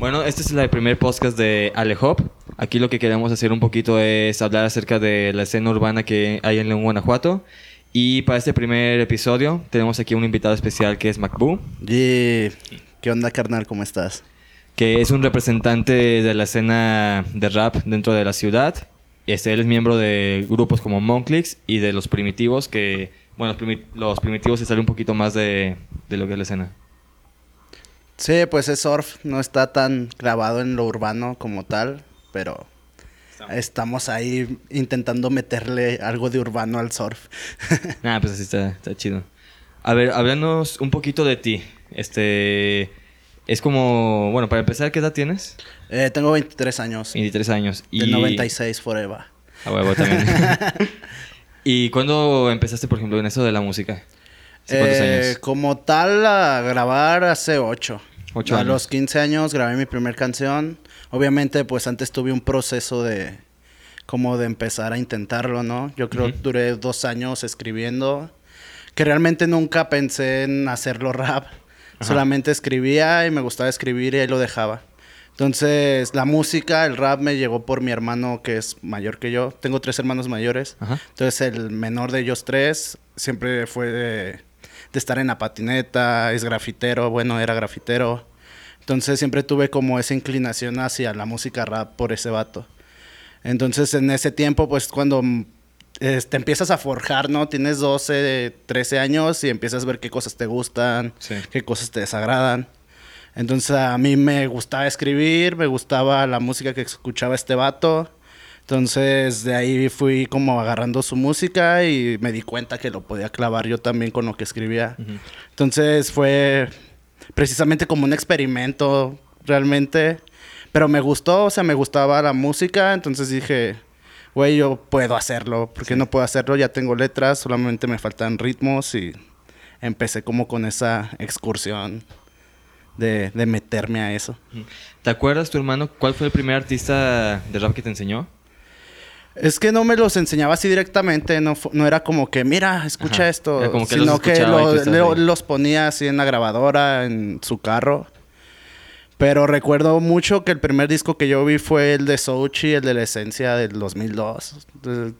Bueno, este es el primer podcast de Alehop. Aquí lo que queremos hacer un poquito es hablar acerca de la escena urbana que hay en León, Guanajuato. Y para este primer episodio tenemos aquí un invitado especial que es Macboo. Yeah. ¿Qué onda, carnal? ¿Cómo estás? Que es un representante de la escena de rap dentro de la ciudad. Este, él es miembro de grupos como Monclix y de Los Primitivos, que, bueno, los, Primitivos se sale un poquito más de, de lo que es la escena. Sí, pues es surf, no está tan clavado en lo urbano como tal, pero estamos, ahí intentando meterle algo de urbano al surf. ah, pues así está, está chido. A ver, háblanos un poquito de ti. Este. Es como. Bueno, para empezar, ¿qué edad tienes? Eh, tengo 23 años. 23 años. Y... 96 forever. A huevo también. ¿Y cuándo empezaste, por ejemplo, en eso de la música? ¿Cuántos eh, años? Como tal, a grabar hace 8. A los 15 años grabé mi primer canción. Obviamente, pues antes tuve un proceso de como de empezar a intentarlo, ¿no? Yo creo que duré dos años escribiendo, que realmente nunca pensé en hacerlo rap. Solamente escribía y me gustaba escribir y ahí lo dejaba. Entonces, la música, el rap me llegó por mi hermano que es mayor que yo. Tengo tres hermanos mayores. Entonces, el menor de ellos tres siempre fue de, estar en la patineta, es grafitero, bueno, era grafitero. Entonces, siempre tuve como esa inclinación hacia la música rap por ese vato. Entonces, en ese tiempo, pues cuando te empiezas a forjar, ¿no? Tienes 12, 13 años y empiezas a ver qué cosas te gustan, qué cosas te desagradan. Entonces a mí me gustaba escribir, me gustaba la música que escuchaba este vato. Entonces de ahí fui como agarrando su música y me di cuenta que lo podía clavar yo también con lo que escribía. Entonces fue precisamente como un experimento realmente. Pero me gustó, o sea, me gustaba la música. Entonces dije, güey, yo puedo hacerlo. ¿Por qué no puedo hacerlo? Ya tengo letras, solamente me faltan ritmos y empecé como con esa excursión de, meterme a eso. ¿Te acuerdas, tu hermano, cuál fue el primer artista de rap que te enseñó? Es que no me los enseñaba así directamente, no, no era como que, mira, escucha esto, sino que los ponía así en la grabadora, en su carro. Pero recuerdo mucho que el primer disco que yo vi fue el de Sochi, el de la esencia del 2002.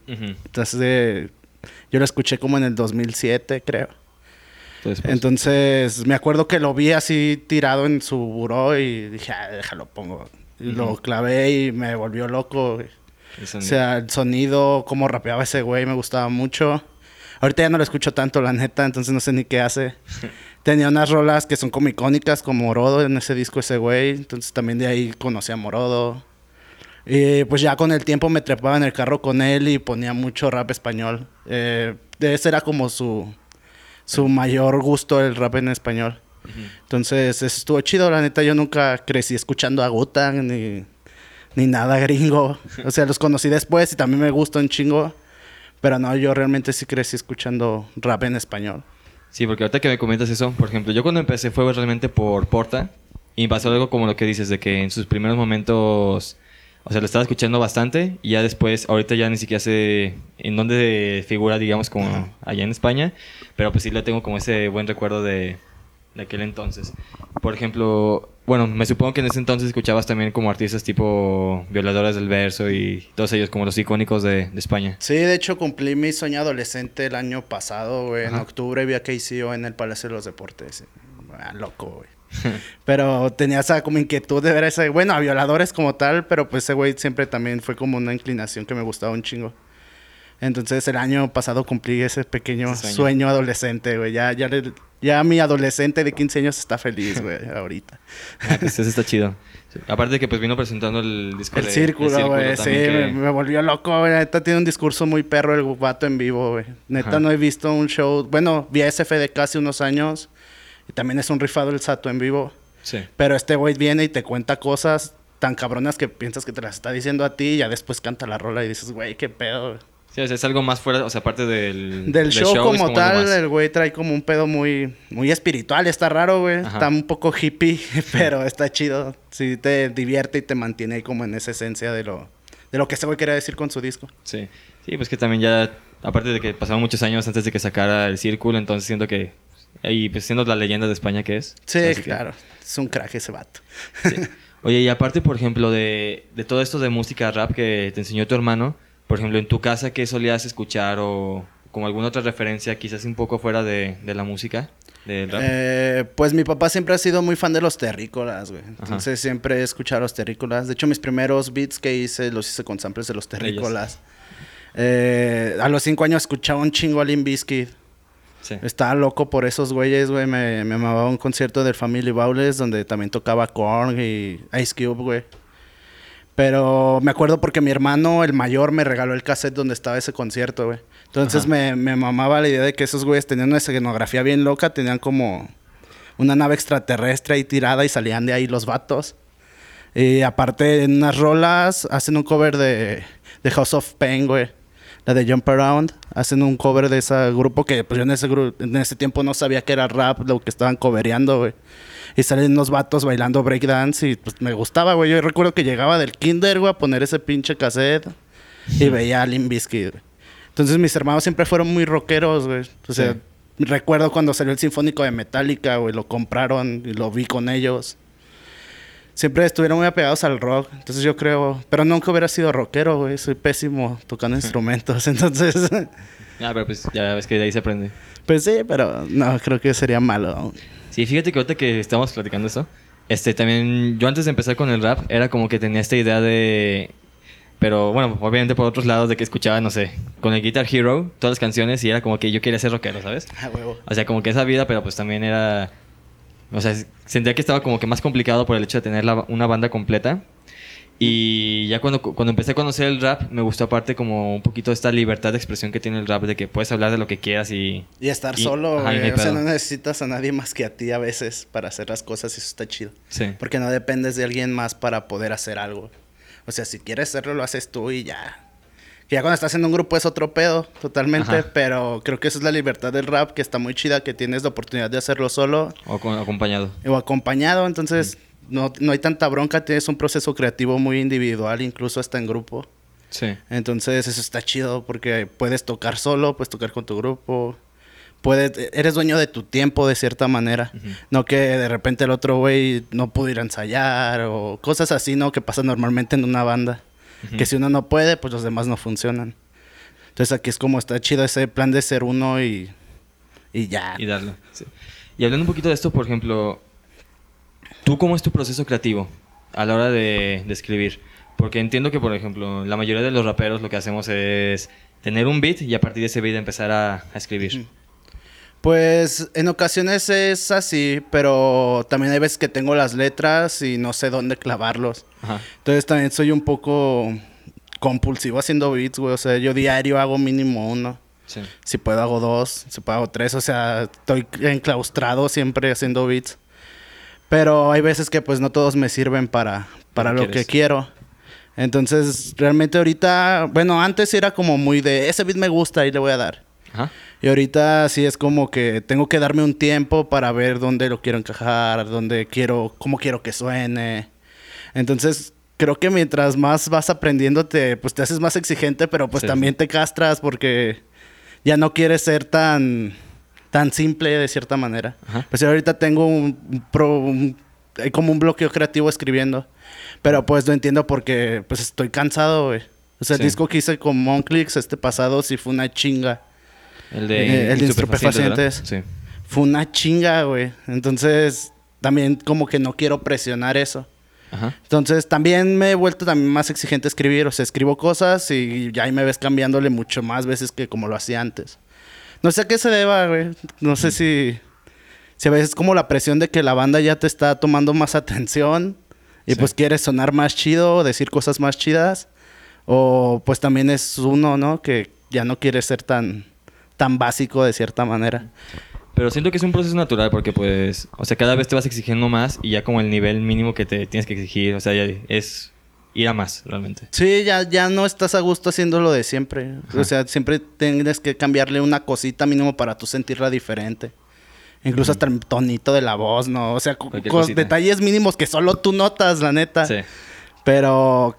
Entonces, yo lo escuché como en el 2007, creo. Entonces, me acuerdo que lo vi así tirado en su buró y dije, ah, déjalo, pongo. Y lo clavé y me volvió loco. O sea, el sonido, cómo rapeaba ese güey, me gustaba mucho. Ahorita ya no lo escucho tanto, la neta, entonces no sé ni qué hace. Tenía unas rolas que son como icónicas, como Morodo en ese disco ese güey. Entonces también de ahí conocí a Morodo. Y pues ya con el tiempo me trepaba en el carro con él y ponía mucho rap español. Eh, ese era como su, su mayor gusto el rap en español. Entonces, estuvo chido, la neta. Yo nunca crecí escuchando a Gutan ni, ni nada gringo. O sea, los conocí después y también me gustó un chingo. Pero no, yo realmente sí crecí escuchando rap en español. Sí, porque ahorita que me comentas eso, por ejemplo, yo cuando empecé fue realmente por Porta. Y pasó algo como lo que dices, de que en sus primeros momentos o sea, lo estaba escuchando bastante y ya después, ahorita ya ni siquiera sé en dónde figura, digamos, como allá en España, pero pues sí le tengo como ese buen recuerdo de, de aquel entonces. Por ejemplo, bueno, me supongo que en ese entonces escuchabas también como artistas tipo Violadoras del Verso y todos ellos como los icónicos de, de España. Sí, de hecho cumplí mi sueño adolescente el año pasado, güey. En octubre vi a KCO en el Palacio de los Deportes. Ah, loco, güey. pero tenía esa como inquietud de ver a ese, bueno, a violadores como tal, pero pues ese güey siempre también fue como una inclinación que me gustaba un chingo. Entonces el año pasado cumplí ese pequeño sueño. adolescente, güey. Ya, ya, ya mi adolescente de 15 años está feliz, güey, ahorita. Ah, pues eso está chido. Aparte de que pues vino presentando el disco El círculo, güey. Sí, me, volvió loco, güey. Neta tiene un discurso muy perro el vato en vivo, güey. Neta no he visto un show... Bueno, vi a SF de casi unos años. Y también es un rifado el Sato en vivo. Sí. Pero este güey viene y te cuenta cosas tan cabronas que piensas que te las está diciendo a ti y ya después canta la rola y dices, güey, qué pedo. Sí, o sea, es algo más fuera, o sea, aparte del... Del, show, como, tal, el güey trae como un pedo muy, muy espiritual, está raro, güey. Está un poco hippie, pero está chido. Sí, te divierte y te mantiene ahí como en esa esencia de lo, de lo que ese güey quería decir con su disco. Sí, sí, pues que también ya, aparte de que pasaron muchos años antes de que sacara el círculo, entonces siento que y pues siendo la leyenda de España que es. Sí, claro. Es un crack ese vato. Oye, y aparte, por ejemplo, de, de todo esto de música rap que te enseñó tu hermano, por ejemplo, en tu casa, ¿qué solías escuchar o como alguna otra referencia, quizás un poco fuera de, de la música? Eh, pues mi papá siempre ha sido muy fan de los terrícolas, güey. Entonces siempre he escuchado los terrícolas. De hecho, mis primeros beats que hice los hice con samples de los terrícolas. Eh, a los cinco años escuchaba un chingo a Limp Bizkit. Estaba loco por esos güeyes, güey. Me, me amaba un concierto del Family Bowles donde también tocaba Korn y Ice Cube, güey. Pero me acuerdo porque mi hermano, el mayor, me regaló el cassette donde estaba ese concierto, güey. Entonces me, me, mamaba la idea de que esos güeyes tenían una escenografía bien loca, tenían como una nave extraterrestre ahí tirada y salían de ahí los vatos. Y aparte, en unas rolas hacen un cover de, de House of Pain, güey. La de Jump Around. Hacen un cover de ese grupo que pues yo en ese, en ese tiempo no sabía que era rap lo que estaban covereando, güey. Y salen unos vatos bailando breakdance y pues me gustaba, güey. Yo recuerdo que llegaba del kinder, güey, a poner ese pinche cassette y veía a Limp Bizkit. Entonces mis hermanos siempre fueron muy rockeros, güey. O sea, recuerdo cuando salió el Sinfónico de Metallica, güey, lo compraron y lo vi con ellos. Siempre estuvieron muy apegados al rock. Entonces yo creo, pero nunca hubiera sido rockero, güey. Soy pésimo tocando instrumentos, entonces... Ah, pero pues ya ves que de ahí se aprende. Pues sí, pero no, creo que sería malo. Sí, fíjate que ahorita que estamos platicando eso, este también, yo antes de empezar con el rap, era como que tenía esta idea de pero bueno, obviamente por otros lados de que escuchaba, no sé, con el Guitar Hero, todas las canciones y era como que yo quería ser rockero, ¿sabes? Ah, huevo. O sea, como que esa vida, pero pues también era... O sea, sentía que estaba como que más complicado por el hecho de tener una banda completa. Y ya cuando, cuando empecé a conocer el rap, me gustó aparte como un poquito esta libertad de expresión que tiene el rap, de que puedes hablar de lo que quieras y... Y estar solo, o sea, no necesitas a nadie más que a ti a veces para hacer las cosas y eso está chido. Sí. Porque no dependes de alguien más para poder hacer algo. O sea, si quieres hacerlo, lo haces tú y ya. Que ya cuando estás en un grupo es otro pedo, totalmente. Pero creo que esa es la libertad del rap, que está muy chida, que tienes la oportunidad de hacerlo solo. O acompañado. O acompañado, entonces no, no hay tanta bronca, tienes un proceso creativo muy individual, incluso hasta en grupo. Sí. Entonces eso está chido porque puedes tocar solo, puedes tocar con tu grupo puedes, eres dueño de tu tiempo de cierta manera. No que de repente el otro güey no pudiera ensayar o cosas así, ¿no? Que pasa normalmente en una banda. Que si uno no puede, pues los demás no funcionan. Entonces aquí es como está chido ese plan de ser uno y, y ya. Y darlo. Y hablando un poquito de esto, por ejemplo, ¿tú cómo es tu proceso creativo a la hora de, escribir? Porque entiendo que, por ejemplo, la mayoría de los raperos lo que hacemos es tener un beat y a partir de ese beat empezar a, escribir. Pues en ocasiones es así, pero también hay veces que tengo las letras y no sé dónde clavarlos. Entonces también soy un poco compulsivo haciendo beats, güey. O sea, yo diario hago mínimo uno. Si puedo hago dos, si puedo hago tres. O sea, estoy enclaustrado siempre haciendo beats. Pero hay veces que pues no todos me sirven para, para lo que quiero. Entonces, realmente ahorita, bueno, antes era como muy de, ese beat me gusta y le voy a dar. Y ahorita sí es como que tengo que darme un tiempo para ver dónde lo quiero encajar, dónde quiero, cómo quiero que suene. Entonces, creo que mientras más vas aprendiendo, te, pues te haces más exigente, pero pues también te castras porque ya no quieres ser tan, tan simple de cierta manera. Pues ahorita tengo un, pro, hay como un bloqueo creativo escribiendo. Pero pues lo entiendo porque pues estoy cansado, güey. O sea, el disco que hice con Monclix este pasado sí fue una chinga. El de, eh, el estupefacientes. Sí. Fue una chinga, güey. Entonces, también como que no quiero presionar eso. Ajá. Entonces, también me he vuelto también más exigente a escribir. O sea, escribo cosas y ya ahí me ves cambiándole mucho más veces que como lo hacía antes. No sé a qué se deba, güey. No sé si... Si a veces como la presión de que la banda ya te está tomando más atención y pues quieres sonar más chido, decir cosas más chidas. O pues también es uno, ¿no? Que ya no quiere ser tan tan básico de cierta manera. Pero siento que es un proceso natural porque pues, o sea, cada vez te vas exigiendo más y ya como el nivel mínimo que te tienes que exigir, o sea, ya es ir a más realmente. Sí, ya, ya no estás a gusto haciendo lo de siempre. O sea, siempre tienes que cambiarle una cosita mínimo para tú sentirla diferente. Incluso hasta el tonito de la voz, ¿no? O sea, detalles mínimos que solo tú notas, la neta. Sí. Pero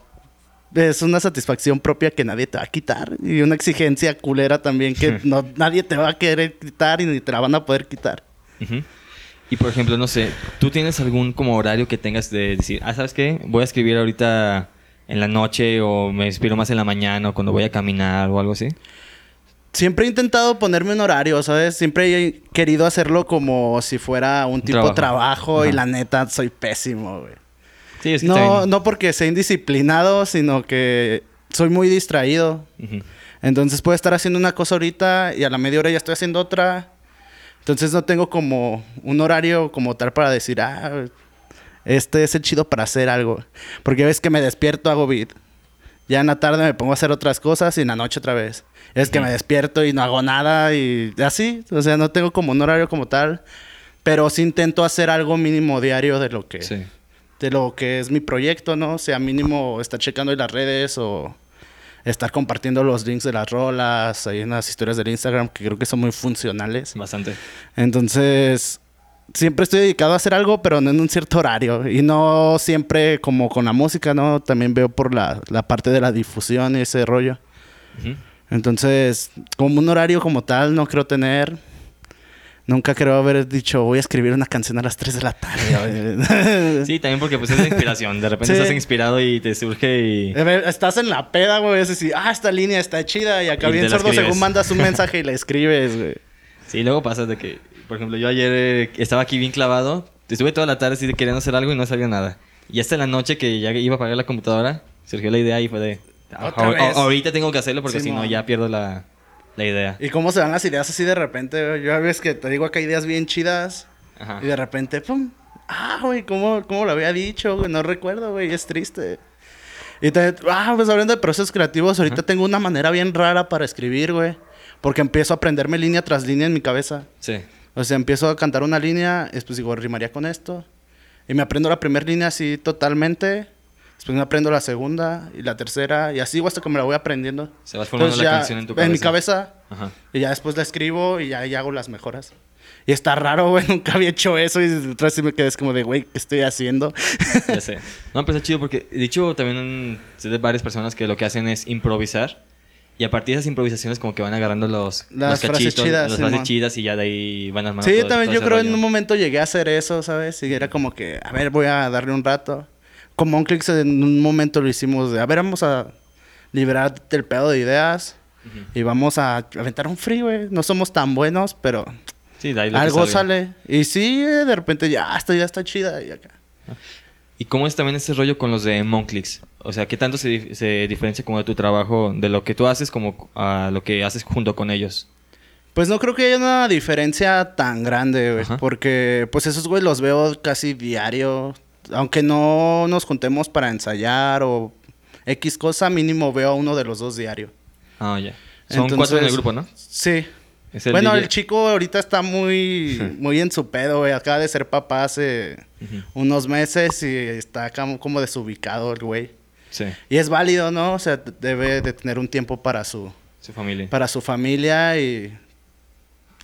es una satisfacción propia que nadie te va a quitar y una exigencia culera también que no, nadie te va a querer quitar y ni te la van a poder quitar. Y por ejemplo, no sé, ¿tú tienes algún como horario que tengas de decir, ah, ¿sabes qué? Voy a escribir ahorita en la noche o me inspiro más en la mañana o cuando voy a caminar o algo así? Siempre he intentado ponerme un horario, ¿sabes? Siempre he querido hacerlo como si fuera un tipo de trabajo, y la neta soy pésimo, güey. Sí, es que no, no porque sea indisciplinado, sino que soy muy distraído. Entonces puedo estar haciendo una cosa ahorita y a la media hora ya estoy haciendo otra. Entonces no tengo como un horario como tal para decir, ah, este es el chido para hacer algo. Porque ves que me despierto, hago beat. Ya en la tarde me pongo a hacer otras cosas y en la noche otra vez. Es que me despierto y no hago nada y así. O sea, no tengo como un horario como tal. Pero sí intento hacer algo mínimo diario de lo que... De lo que es mi proyecto, ¿no? O sea, mínimo estar checando en las redes o estar compartiendo los links de las rolas, hay unas historias del Instagram que creo que son muy funcionales. Bastante. Entonces, siempre estoy dedicado a hacer algo, pero no en un cierto horario. Y no siempre como con la música, ¿no? También veo por la, parte de la difusión y ese rollo. Entonces, como un horario como tal, no creo tener. Nunca creo haber dicho, voy a escribir una canción a las 3 de la tarde. sí, también porque pues es la inspiración. De repente estás inspirado y te surge y... Estás en la peda, güey. Es decir, ah, esta línea está chida. Y acá bien sordo según mandas un mensaje y le escribes, güey. Sí, luego pasa de que por ejemplo, yo ayer eh, estaba aquí bien clavado. Estuve toda la tarde así queriendo hacer algo y no salió nada. Y hasta la noche que ya iba a apagar la computadora, surgió la idea y fue de... ahorita tengo que hacerlo porque si no ya pierdo la, idea. ¿Y cómo se van las ideas así de repente? Yo a veces que te digo acá ideas bien chidas y de repente, ¡pum! Ah, güey, ¿cómo, ¿cómo, lo había dicho? Güey? No recuerdo, güey, es triste. Y te, ah, pues hablando de procesos creativos, ahorita tengo una manera bien rara para escribir, güey. Porque empiezo a aprenderme línea tras línea en mi cabeza. Sí. O sea, empiezo a cantar una línea, después digo, rimaría con esto. Y me aprendo la primera línea así totalmente. Después me aprendo la segunda y la tercera. Y así hasta que me la voy aprendiendo. Se va formando la canción en tu cabeza. En mi cabeza. Ajá. Y ya después la escribo y ya ahí hago las mejoras. Y está raro, güey. Nunca había hecho eso. Y detrás sí me quedé como de, güey, ¿qué estoy haciendo? ya sé. No, pues es chido porque, dicho, también sé de varias personas que lo que hacen es improvisar. Y a partir de esas improvisaciones como que van agarrando los, las frases chidas, las frases chidas y ya de ahí van armando Sí, también yo creo en un momento llegué a hacer eso, ¿sabes? Y era como que, a ver, voy a darle un rato. Como un en un momento lo hicimos de, a ver, vamos a liberar el pedo de ideas y vamos a aventar un free, güey. No somos tan buenos, pero sí, algo sale. Y sí, de repente ya, esto ya está chida y acá. ¿Y cómo es también ese rollo con los de Monclicks? O sea, ¿qué tanto se, se, diferencia como de tu trabajo, de lo que tú haces como a lo que haces junto con ellos? Pues no creo que haya una diferencia tan grande, güey. Porque pues esos güey los veo casi diario. Aunque no nos juntemos para ensayar o X cosa, mínimo veo a uno de los dos diario. Ah, ya. Son cuatro en el grupo, ¿no? Sí. bueno, el chico ahorita está muy, muy en su pedo, güey. Acaba de ser papá hace unos meses y está como desubicado el güey. Y es válido, ¿no? O sea, debe de tener un tiempo para su, familia. Para su familia y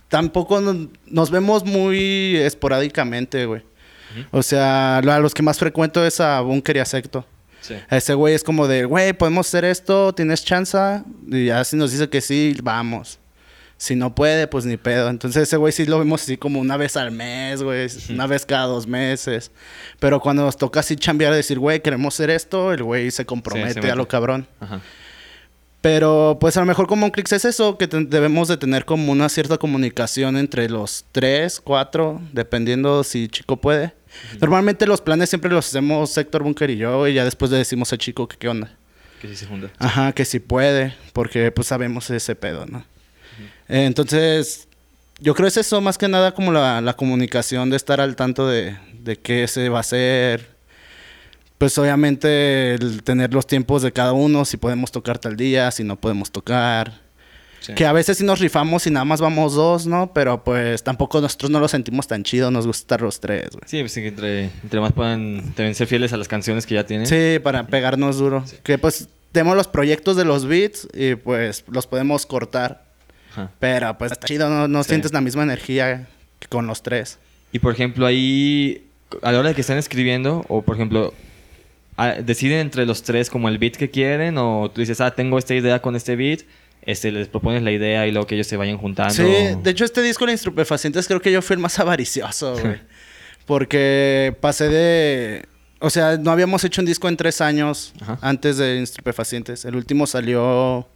tampoco nos, vemos muy esporádicamente, güey. O sea, a los que más frecuento es a Bunker y a Secto. Ese güey es como de, güey, podemos hacer esto, tienes chance. Y así nos dice que sí, vamos. Si no puede, pues ni pedo. Entonces ese güey sí lo vemos así como una vez al mes, güey. Una vez cada dos meses. Pero cuando nos toca así chambear, decir, güey, queremos hacer esto, el güey se compromete a lo cabrón. Pero pues a lo mejor como un click es eso, que debemos de tener como una cierta comunicación entre los tres, cuatro, dependiendo si chico puede. Normalmente los planes siempre los hacemos Sector Bunker y yo, y ya después le decimos al chico que qué onda. Que si se junta. Ajá, que si puede, porque pues sabemos ese pedo, ¿no? Eh, entonces, yo creo que es eso, más que nada como la, comunicación de estar al tanto de, de, qué se va a hacer. Pues obviamente el tener los tiempos de cada uno, si podemos tocar tal día, si no podemos tocar. Que a veces sí nos rifamos y nada más vamos dos, ¿no? Pero pues tampoco nosotros no lo sentimos tan chido, nos gusta estar los tres, güey. Sí, pues entre, entre más puedan también ser fieles a las canciones que ya tienen. Sí, para pegarnos duro. Que pues tenemos los proyectos de los beats y pues los podemos cortar pero pues está chido, no, sientes la misma energía que con los tres. Y por ejemplo, ahí, a la hora de que están escribiendo, o por ejemplo, ah, deciden entre los tres como el beat que quieren, o tú dices, ah, tengo esta idea con este beat, este, les propones la idea y luego que ellos se vayan juntando. Sí, de hecho este disco de Instrupefacientes creo que yo fui el más avaricioso, güey. Porque pasé de... O sea, no habíamos hecho un disco en tres años antes de Instrupefacientes. El último salió...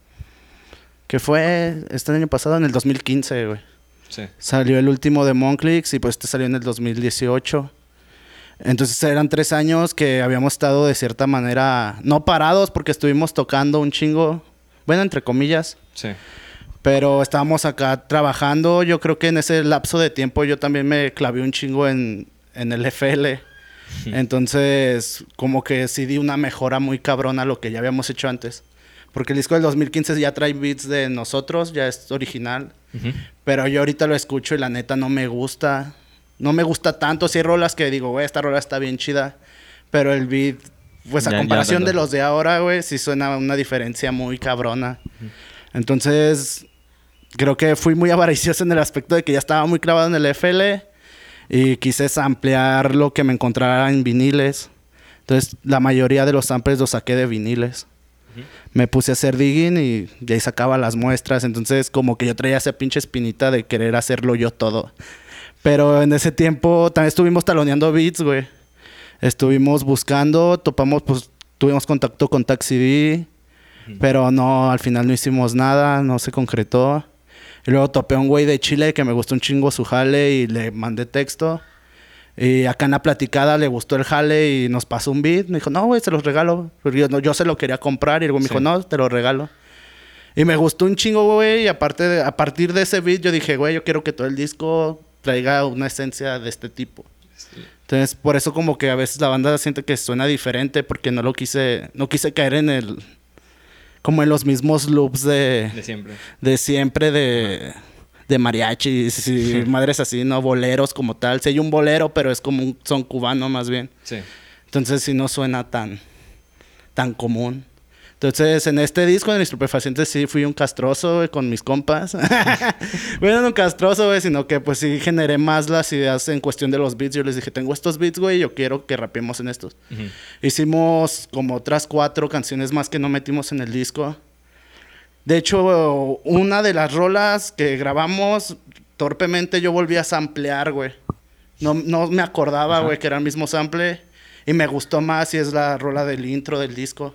que fue este año pasado, en el 2015, güey. Sí. Salió el último de Monclix y pues este salió en el 2018. Entonces eran tres años que habíamos estado de cierta manera, no parados porque estuvimos tocando un chingo, bueno, entre comillas. Sí. Pero estábamos acá trabajando. Yo creo que en ese lapso de tiempo yo también me clavé un chingo en, en el FL. Entonces, como que sí di una mejora muy cabrona a lo que ya habíamos hecho antes. Porque el disco del 2015 ya trae beats de nosotros, ya es original. Pero yo ahorita lo escucho y la neta no me gusta. No me gusta tanto. Si hay rolas que digo, güey, esta rola está bien chida. Pero el beat, pues a comparación de los de ahora, güey, sí suena una diferencia muy cabrona. Entonces, creo que fui muy avaricioso en el aspecto de que ya estaba muy clavado en el FL y quise ampliar lo que me encontrara en viniles. Entonces, la mayoría de los samples los saqué de viniles. Me puse a hacer digging y de ahí sacaba las muestras. Entonces, como que yo traía esa pinche espinita de querer hacerlo yo todo. Pero en ese tiempo también estuvimos taloneando beats, güey. Estuvimos buscando, topamos, pues tuvimos contacto con Taxi D, pero no, al final no hicimos nada, no se concretó. Y luego topé a un güey de Chile que me gustó un chingo su jale y le mandé texto. Y acá en la platicada le gustó el jale y nos pasó un beat. Me dijo, no, güey, se los regalo. Yo, no, yo se lo quería comprar y el güey me dijo, no, te lo regalo. Y me gustó un chingo, güey. Y aparte de, a partir de ese beat yo dije, güey, yo quiero que todo el disco traiga una esencia de este tipo. Entonces, por eso como que a veces la banda siente que suena diferente porque no lo quise, no quise caer en el como en los mismos loops de... De siempre. De siempre, de, de mariachis y madres así, ¿no? Boleros como tal. Si hay un bolero, pero es como un son cubano más bien. Sí. Entonces sí no suena tan, tan común. Entonces, en este disco de Estupefacientes sí fui un castroso, con mis compas. bueno, no un castroso, güey, sino que pues sí generé más las ideas en cuestión de los beats. Yo les dije, tengo estos beats, güey, yo quiero que rapiemos en estos. Hicimos como otras cuatro canciones más que no metimos en el disco. De hecho, una de las rolas que grabamos, torpemente yo volví a samplear, güey. No, no me acordaba, güey, que era el mismo sample. Y me gustó más y es la rola del intro del disco.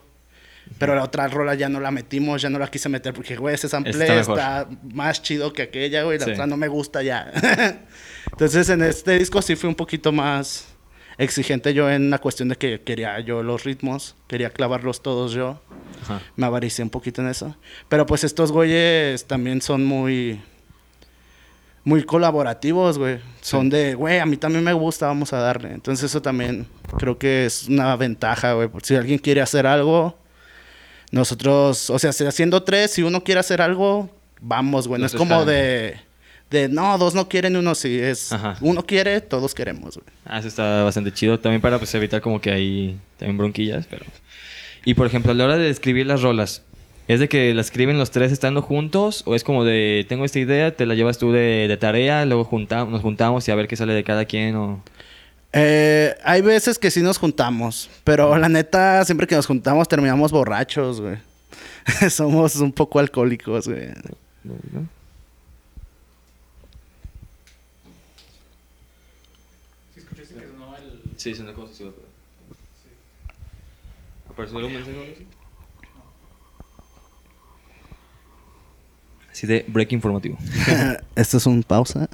Pero la otra rola ya no la metimos, ya no la quise meter porque, güey, ese sample está, más chido que aquella, güey. La otra no me gusta ya. Entonces, en este disco sí fui un poquito más exigente yo en la cuestión de que quería yo los ritmos, quería clavarlos todos yo. Me avaricé un poquito en eso. Pero pues estos güeyes también son muy muy colaborativos, güey. Son de, güey, a mí también me gusta, vamos a darle. Entonces eso también creo que es una ventaja, güey. Si alguien quiere hacer algo, nosotros, o sea, haciendo tres, si uno quiere hacer algo, vamos, güey. No es como de, de, no, dos no quieren, uno sí. Es, uno quiere, todos queremos, güey. Ah, eso está bastante chido. También para pues, evitar como que hay también bronquillas, pero... Y, por ejemplo, a la hora de escribir las rolas, ¿Es de que las escriben los tres estando juntos? ¿O es como de, tengo esta idea, te la llevas tú de, de tarea, luego juntamos, nos juntamos y a ver qué sale de cada quien? O... Eh, hay veces que sí nos juntamos, pero la neta, siempre que nos juntamos terminamos borrachos, güey. Somos un poco alcohólicos, güey. Sí, se cosa sí, ¿Apareció algún mensaje? Así de break informativo. Esto es un pausa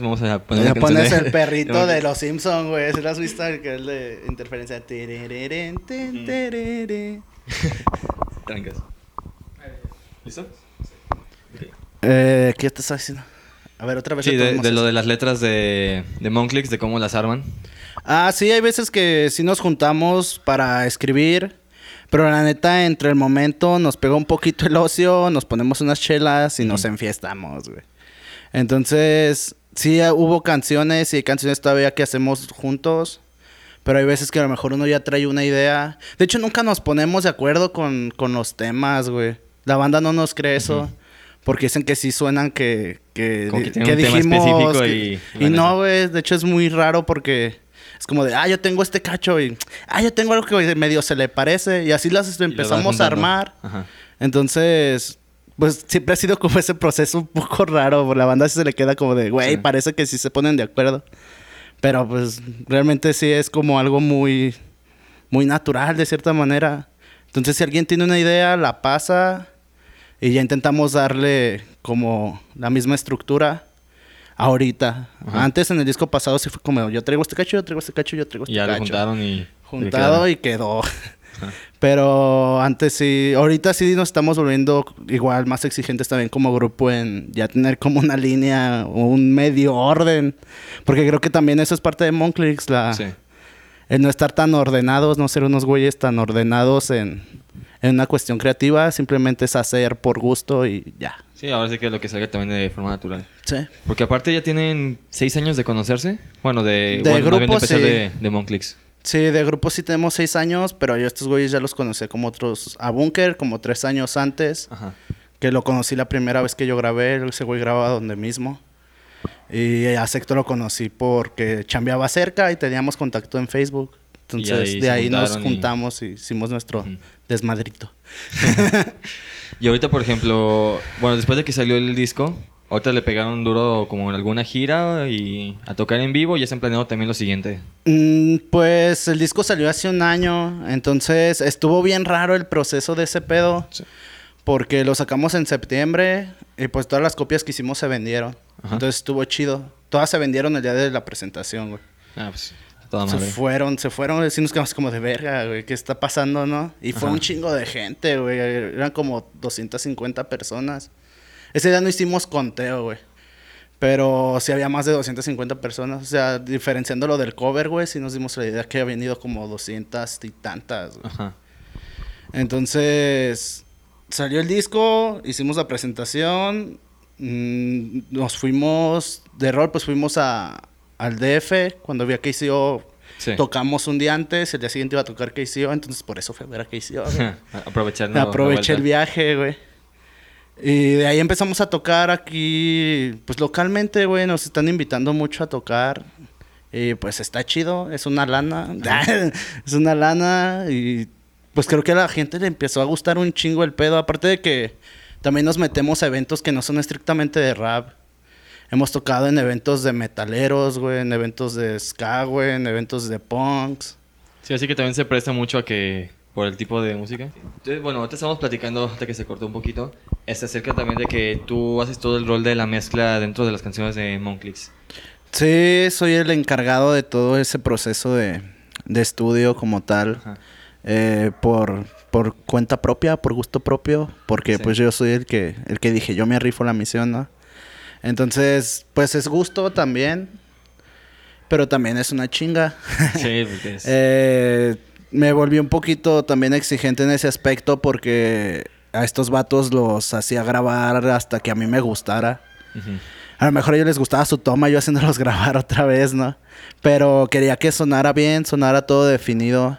vamos a poner. Ya pones el perrito de los Simpsons, güey. ¿Sí lo has visto? Que es de interferencia. Trancas. ¿Listo? Eh, ¿Qué estás haciendo? A ver, otra vez. Sí, de, lo de las letras de, de Monclix, de cómo las arman. Ah, sí, hay veces que sí nos juntamos para escribir. Pero la neta, entre el momento nos pega un poquito el ocio, nos ponemos unas chelas y nos enfiestamos, güey. Entonces, sí hubo canciones y hay canciones todavía que hacemos juntos. Pero hay veces que a lo mejor uno ya trae una idea. De hecho, nunca nos ponemos de acuerdo con, los temas, güey. La banda no nos cree eso. Porque dicen que sí suenan que, que, que, dijimos. y, y no, güey. De hecho, es muy raro porque es como de, ah, yo tengo este cacho y, ah, yo tengo algo que medio se le parece. Y así las empezamos a armar. Entonces, pues siempre ha sido como ese proceso un poco raro. La banda sí se le queda como de, güey, parece que sí se ponen de acuerdo. Pero pues realmente sí es como algo muy, muy natural de cierta manera. Entonces si alguien tiene una idea, la pasa y ya intentamos darle como la misma estructura ahorita. Antes en el disco pasado sí fue como yo traigo este cacho, yo traigo este cacho, yo traigo este cacho. Ya lo juntaron y... Juntado y quedó. Pero antes sí, ahorita sí nos estamos volviendo igual más exigentes también como grupo en ya tener como una línea o un medio orden. Porque creo que también eso es parte de Monclix, la, el no estar tan ordenados, no ser unos güeyes tan ordenados en, en una cuestión creativa, simplemente es hacer por gusto y ya. Sí, ahora sí que es lo que salga también de forma natural. Sí. Porque aparte ya tienen seis años de conocerse. Bueno, de, de grupo, de, de Monclix. Sí, de grupo sí tenemos seis años, pero yo estos güeyes ya los conocí como otros a Bunker, como tres años antes. Ajá. Que lo conocí la primera vez que yo grabé, ese güey grababa donde mismo. Y a Secto lo conocí porque chambeaba cerca y teníamos contacto en Facebook. Entonces de ahí nos juntamos y... hicimos nuestro desmadrito. y ahorita, por ejemplo, bueno, después de que salió el disco, Ahorita le pegaron duro como en alguna gira y a tocar en vivo. ¿Ya están planeando también lo siguiente? Mm, pues el disco salió hace un año. Entonces estuvo bien raro el proceso de ese pedo. Porque lo sacamos en septiembre y pues todas las copias que hicimos se vendieron. Entonces estuvo chido. Todas se vendieron el día de la presentación, güey. Ah, pues. Se fueron, se fueron, así nos quedamos como de verga, güey, ¿qué está pasando, no? Y fue un chingo de gente, güey, eran como 250 personas. Ese día no hicimos conteo, güey. Pero sí había más de 250 personas. O sea, diferenciándolo del cover, güey, sí nos dimos la idea que habían ido como 200 y tantas, güey. Ajá. Entonces, salió el disco, hicimos la presentación, mm, nos fuimos de rol, pues fuimos a, al DF. Cuando vi a KCO, tocamos un día antes, el día siguiente iba a tocar KCO, entonces por eso fue a ver a KCO. Aprovechando. Aproveché el viaje, güey. Y de ahí empezamos a tocar aquí, pues localmente, güey, nos están invitando mucho a tocar. Y pues está chido, es una lana, es una lana y pues creo que a la gente le empezó a gustar un chingo el pedo, aparte de que también nos metemos a eventos que no son estrictamente de rap. Hemos tocado en eventos de metaleros, güey, en eventos de ska, güey, en eventos de punks. Sí, así que también se presta mucho a que por el tipo de música. Entonces, bueno, ahorita estamos platicando, hasta que se cortó un poquito, es acerca también de que tú haces todo el rol de la mezcla dentro de las canciones de Monclix. Sí, soy el encargado de todo ese proceso de, de estudio como tal, eh, por, por cuenta propia, por gusto propio, porque pues yo soy el que, el que dije, yo me arrifo la misión, ¿no? Entonces, pues es gusto también, pero también es una chinga. Sí, porque es... eh, me volví un poquito también exigente en ese aspecto porque a estos vatos los hacía grabar hasta que a mí me gustara. A lo mejor a ellos les gustaba su toma, yo haciéndolos grabar otra vez, ¿no? Pero quería que sonara bien, sonara todo definido.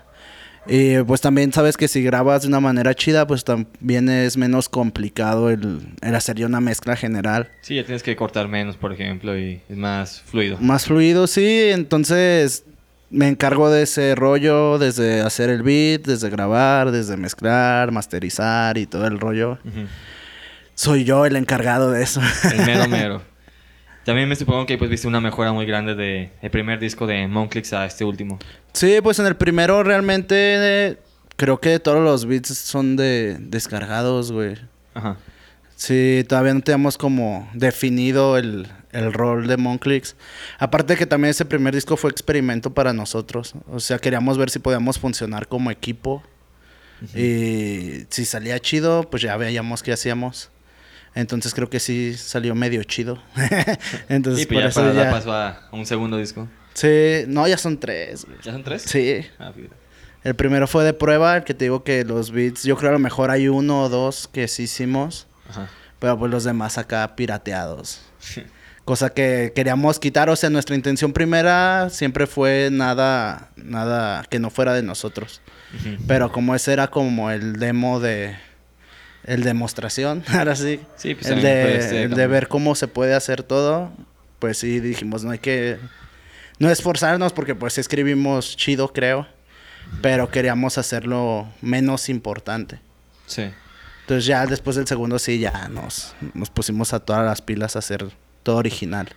Y pues también sabes que si grabas de una manera chida, pues también es menos complicado el, el hacer ya una mezcla general. Sí, ya tienes que cortar menos, por ejemplo, y es más fluido. Más fluido, sí. Entonces me encargo de ese rollo desde hacer el beat, desde grabar, desde mezclar, masterizar y todo el rollo. Soy yo el encargado de eso. El mero mero. También me supongo que pues viste una mejora muy grande de el primer disco de Monclix a este último. Sí, pues en el primero realmente creo que todos los beats son de descargados, güey. Ajá. Sí, todavía no teníamos como definido el, el rol de Monclix. Aparte que también ese primer disco fue experimento para nosotros. O sea, queríamos ver si podíamos funcionar como equipo. Y si salía chido, pues ya veíamos qué hacíamos. Entonces creo que sí salió medio chido. Entonces pues por eso ya pasó a un segundo disco. Sí, no, ya son tres. ¿Ya son tres? Sí. Ah, el primero fue de prueba, el que te digo que los beats, yo creo a lo mejor hay uno o dos que sí hicimos. Ajá. Pero pues los demás acá pirateados. cosa que queríamos quitar, o sea, nuestra intención primera siempre fue nada, nada que no fuera de nosotros. Pero como ese era como el demo de, el demostración, ahora sí, sí pues el, de, el de ver cómo se puede hacer todo, pues sí dijimos, no hay que, no esforzarnos porque pues escribimos chido, creo, pero queríamos hacerlo menos importante. Sí. Entonces ya después del segundo sí, ya nos, nos pusimos a todas las pilas a hacer todo original.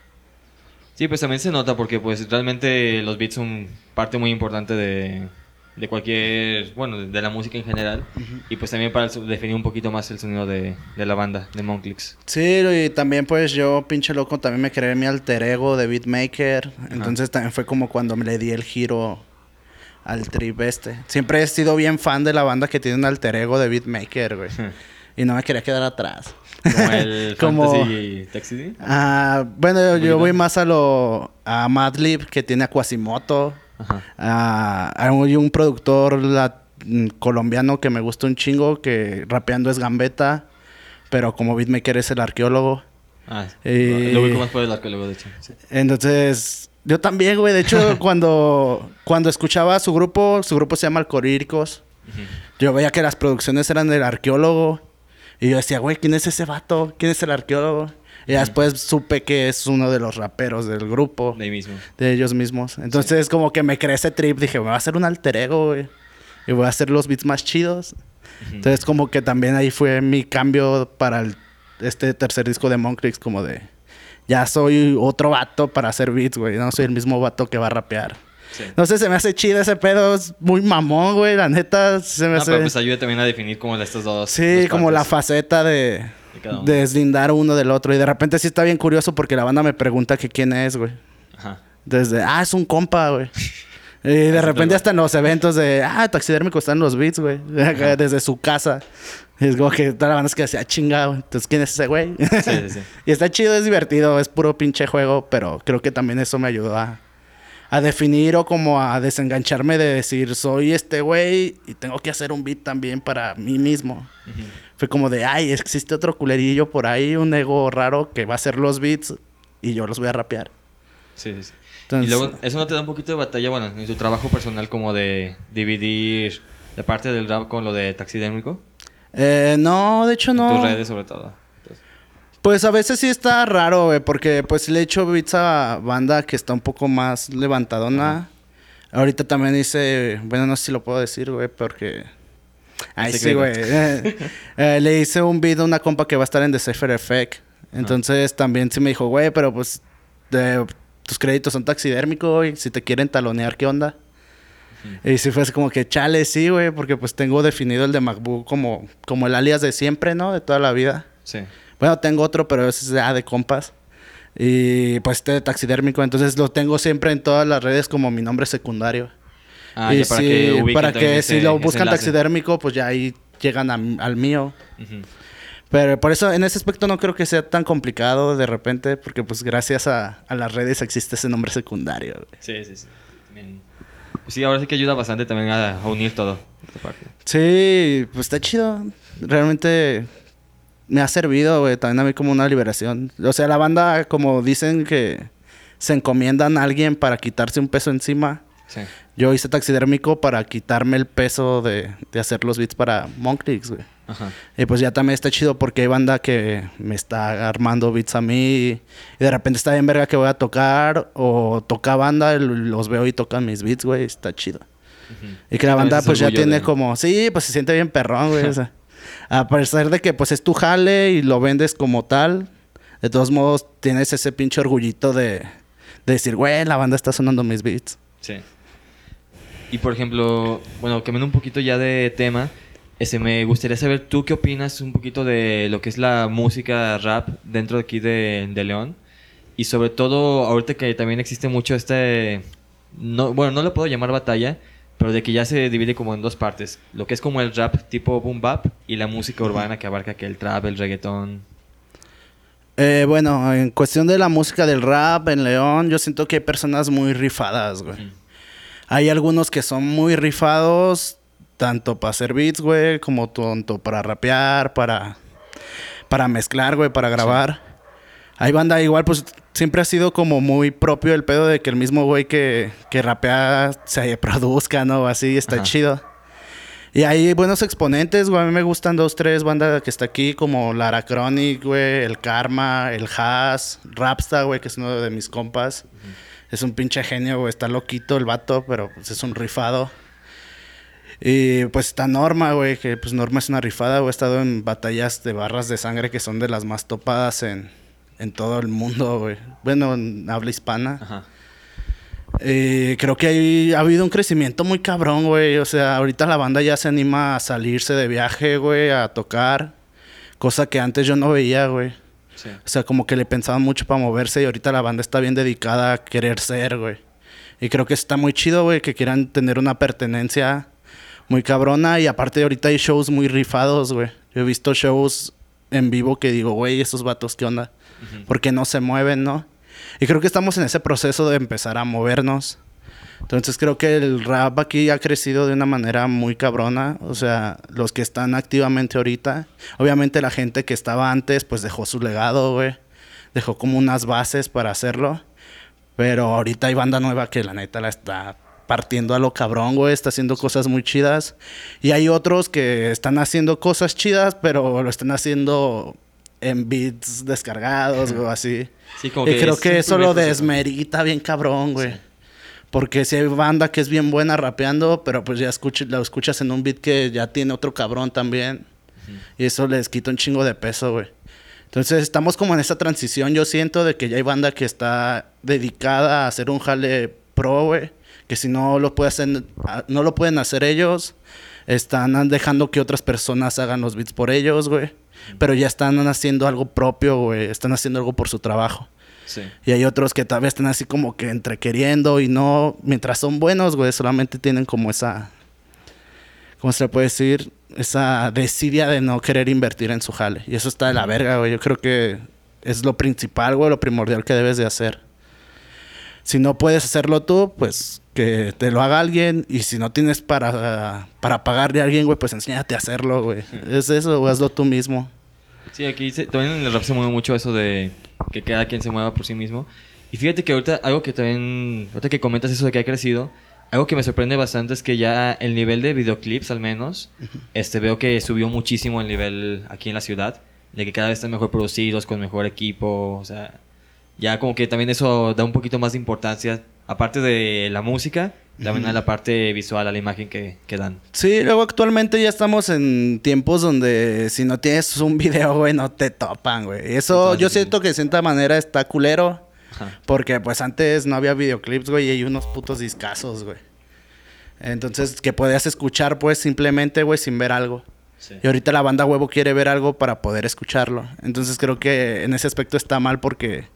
Sí, pues también se nota porque pues realmente los beats son parte muy importante de, de cualquier, bueno, de, la música en general. Y pues también para definir un poquito más el sonido de, de la banda, de Monclix. Sí, y también pues yo, pinche loco, también me creé mi alter ego de beatmaker. Entonces también fue como cuando me le di el giro al trip este. Siempre he sido bien fan de la banda que tiene un alter ego de beatmaker, güey. y no me quería quedar atrás. Como el Fantasy Taxi. Ah, bueno, yo, voy más a lo a Madlib que tiene a Quasimoto. Ajá. hay un productor mm, colombiano que me gusta un chingo que rapeando es Gambeta, pero como beatmaker es el arqueólogo. Ah, lo vi más por el arqueólogo de hecho. Entonces, yo también, güey, de hecho cuando cuando escuchaba su grupo, su grupo se llama Alcoríricos. Yo veía que las producciones eran del arqueólogo y yo decía, güey, ¿quién es ese vato? ¿Quién es el arqueólogo? Y después supe que es uno de los raperos del grupo. De, mismo. de ellos mismos. Entonces, como que me creé ese trip. Dije, me voy a hacer un alter ego, güey. Y voy a hacer los beats más chidos. Entonces, como que también ahí fue mi cambio para este tercer disco de Monkrix. Como de, ya soy otro vato para hacer beats, güey. No soy el mismo vato que va a rapear. No sé, se me hace chido ese pedo. Es muy mamón, güey. La neta, se me hace... pero pues ayuda también a definir como estos dos. Sí, como la faceta de... De deslindar uno del otro. Y de repente sí está bien curioso porque la banda me pregunta que quién es, güey. Ajá. Desde, ah, es un compa, güey. Y de repente hasta en los eventos de, ah, taxidérmico están los beats, güey. Desde su casa. Y es como que toda la banda es que se ha chingado. Entonces, ¿quién es ese güey? Sí, sí, sí. y está chido, es divertido, es puro pinche juego, pero creo que también eso me ayudó a, a definir o como a desengancharme de decir, soy este güey y tengo que hacer un beat también para mí mismo. Fue como de, ay, existe otro culerillo por ahí, un ego raro que va a hacer los beats y yo los voy a rapear. Sí, sí, y luego, ¿eso no te da un poquito de batalla, bueno, en tu trabajo personal como de dividir la parte del rap con lo de taxidérmico? Eh, no, de hecho no. En tus redes sobre todo. Pues a veces sí está raro, güey, porque pues le he hecho beats a banda que está un poco más levantadona. Ahorita también hice, bueno, no sé si lo puedo decir, güey, porque... Ay, sí, güey. Eh, le hice un beat a una compa que va a estar en The Cypher Effect. Entonces también sí me dijo, güey, pero pues tus créditos son taxidérmicos, güey. Si te quieren talonear, ¿qué onda? Y sí fue así como que, chale, sí, güey, porque pues tengo definido el de MacBook como, como el alias de siempre, ¿no? De toda la vida. Sí. Bueno, tengo otro, pero ese es ya de compas. Y pues este de taxidérmico, entonces lo tengo siempre en todas las redes como mi nombre secundario. Ah, y para que, para que si lo buscan taxidérmico, pues ya ahí llegan al mío. Pero por eso en ese aspecto no creo que sea tan complicado de repente, porque pues gracias a, las redes existe ese nombre secundario. Sí, sí, sí. Pues sí, ahora sí que ayuda bastante también a, a unir todo. Sí, pues está chido. Realmente me ha servido, güey, también a mí como una liberación. O sea, la banda, como dicen que se encomiendan a alguien para quitarse un peso encima. Sí. Yo hice taxidérmico para quitarme el peso de, de hacer los beats para Monklix, güey. Ajá. Y pues ya también está chido porque hay banda que me está armando beats a mí y de repente está bien verga que voy a tocar o toca banda, los veo y tocan mis beats, güey, está chido. Y que la banda pues ya tiene como, sí, pues se siente bien perrón, güey. o sea, a pesar de que pues es tu jale y lo vendes como tal, de todos modos tienes ese pinche orgullito de, decir, güey, la banda está sonando mis beats. Sí. Y por ejemplo, bueno, cambiando un poquito ya de tema, ese, me gustaría saber tú qué opinas un poquito de lo que es la música rap dentro de aquí de, de León. Y sobre todo, ahorita que también existe mucho este... No, bueno, no lo puedo llamar batalla, pero de que ya se divide como en dos partes. Lo que es como el rap tipo boom bap y la música urbana que abarca que el trap, el reggaetón. Eh, bueno, en cuestión de la música del rap en León, yo siento que hay personas muy rifadas, güey. Hay algunos que son muy rifados, tanto para hacer beats, güey, como tanto para rapear, para, para mezclar, güey, para grabar. Hay banda igual, pues siempre ha sido como muy propio el pedo de que el mismo güey que, que rapea se produzca, ¿no? Así está chido. Y hay buenos exponentes, güey. A mí me gustan dos, tres bandas que está aquí, como Lara Chronic, güey, El Karma, El Haas, Rapsta, güey, que es uno de mis compas. Es un pinche genio, güey. Está loquito el vato, pero pues, es un rifado. Y pues está Norma, güey, que pues Norma es una rifada, güey. He estado en batallas de barras de sangre que son de las más topadas en, en todo el mundo, güey. Bueno, en habla hispana. Ajá. Eh, creo que ha habido un crecimiento muy cabrón, güey. O sea, ahorita la banda ya se anima a salirse de viaje, güey, a tocar. Cosa que antes yo no veía, güey. Sí. O sea, como que le pensaban mucho para moverse y ahorita la banda está bien dedicada a querer ser, güey. Y creo que está muy chido, güey, que quieran tener una pertenencia muy cabrona. Y aparte ahorita hay shows muy rifados, güey. Yo he visto shows en vivo que digo, güey, esos vatos, ¿qué onda? Porque no se mueven, ¿no? Y creo que estamos en ese proceso de empezar a movernos. Entonces creo que el rap aquí ha crecido de una manera muy cabrona. O sea, los que están activamente ahorita. Obviamente la gente que estaba antes, pues dejó su legado, güey. Dejó como unas bases para hacerlo. Pero ahorita hay banda nueva que la neta la está partiendo a lo cabrón, güey. Está haciendo cosas muy chidas. Y hay otros que están haciendo cosas chidas, pero lo están haciendo en beats descargados, o así. Sí, como y creo que eso lo desmerita bien cabrón, güey. Porque si hay banda que es bien buena rapeando, pero pues ya escuch la escuchas en un beat que ya tiene otro cabrón también. Y eso les quita un chingo de peso, güey. Entonces estamos como en esa transición, yo siento, de que ya hay banda que está dedicada a hacer un jale pro, güey. Que si no lo, puede hacer, no lo pueden hacer ellos, están dejando que otras personas hagan los beats por ellos, güey pero ya están haciendo algo propio, güey, están haciendo algo por su trabajo. Sí. Y hay otros que tal vez están así como que entre queriendo y no, mientras son buenos, güey, solamente tienen como esa, ¿cómo se le puede decir? Esa desidia de no querer invertir en su jale. Y eso está de la verga, güey. Yo creo que es lo principal, güey, lo primordial que debes de hacer. Si no puedes hacerlo tú, pues que te lo haga alguien. Y si no tienes para, para pagarle a alguien, güey, pues enséñate a hacerlo, güey. Es eso, güey, hazlo tú mismo. Sí, aquí también en el rap se mueve mucho eso de que cada quien se mueva por sí mismo. Y fíjate que ahorita algo que también, ahorita que comentas eso de que ha crecido, algo que me sorprende bastante es que ya el nivel de videoclips al menos, este veo que subió muchísimo el nivel aquí en la ciudad, de que cada vez están mejor producidos, con mejor equipo, o sea, ya como que también eso da un poquito más de importancia aparte de la música, también a la parte visual, a la imagen que, que, dan. Sí, luego actualmente ya estamos en tiempos donde si no tienes un video, güey, no te topan, güey. Eso yo siento que de cierta manera está culero. Porque pues antes no había videoclips, güey, y hay unos putos discazos, güey. Entonces, que podías escuchar, pues, simplemente, güey, sin ver algo. Y ahorita la banda huevo quiere ver algo para poder escucharlo. Entonces creo que en ese aspecto está mal porque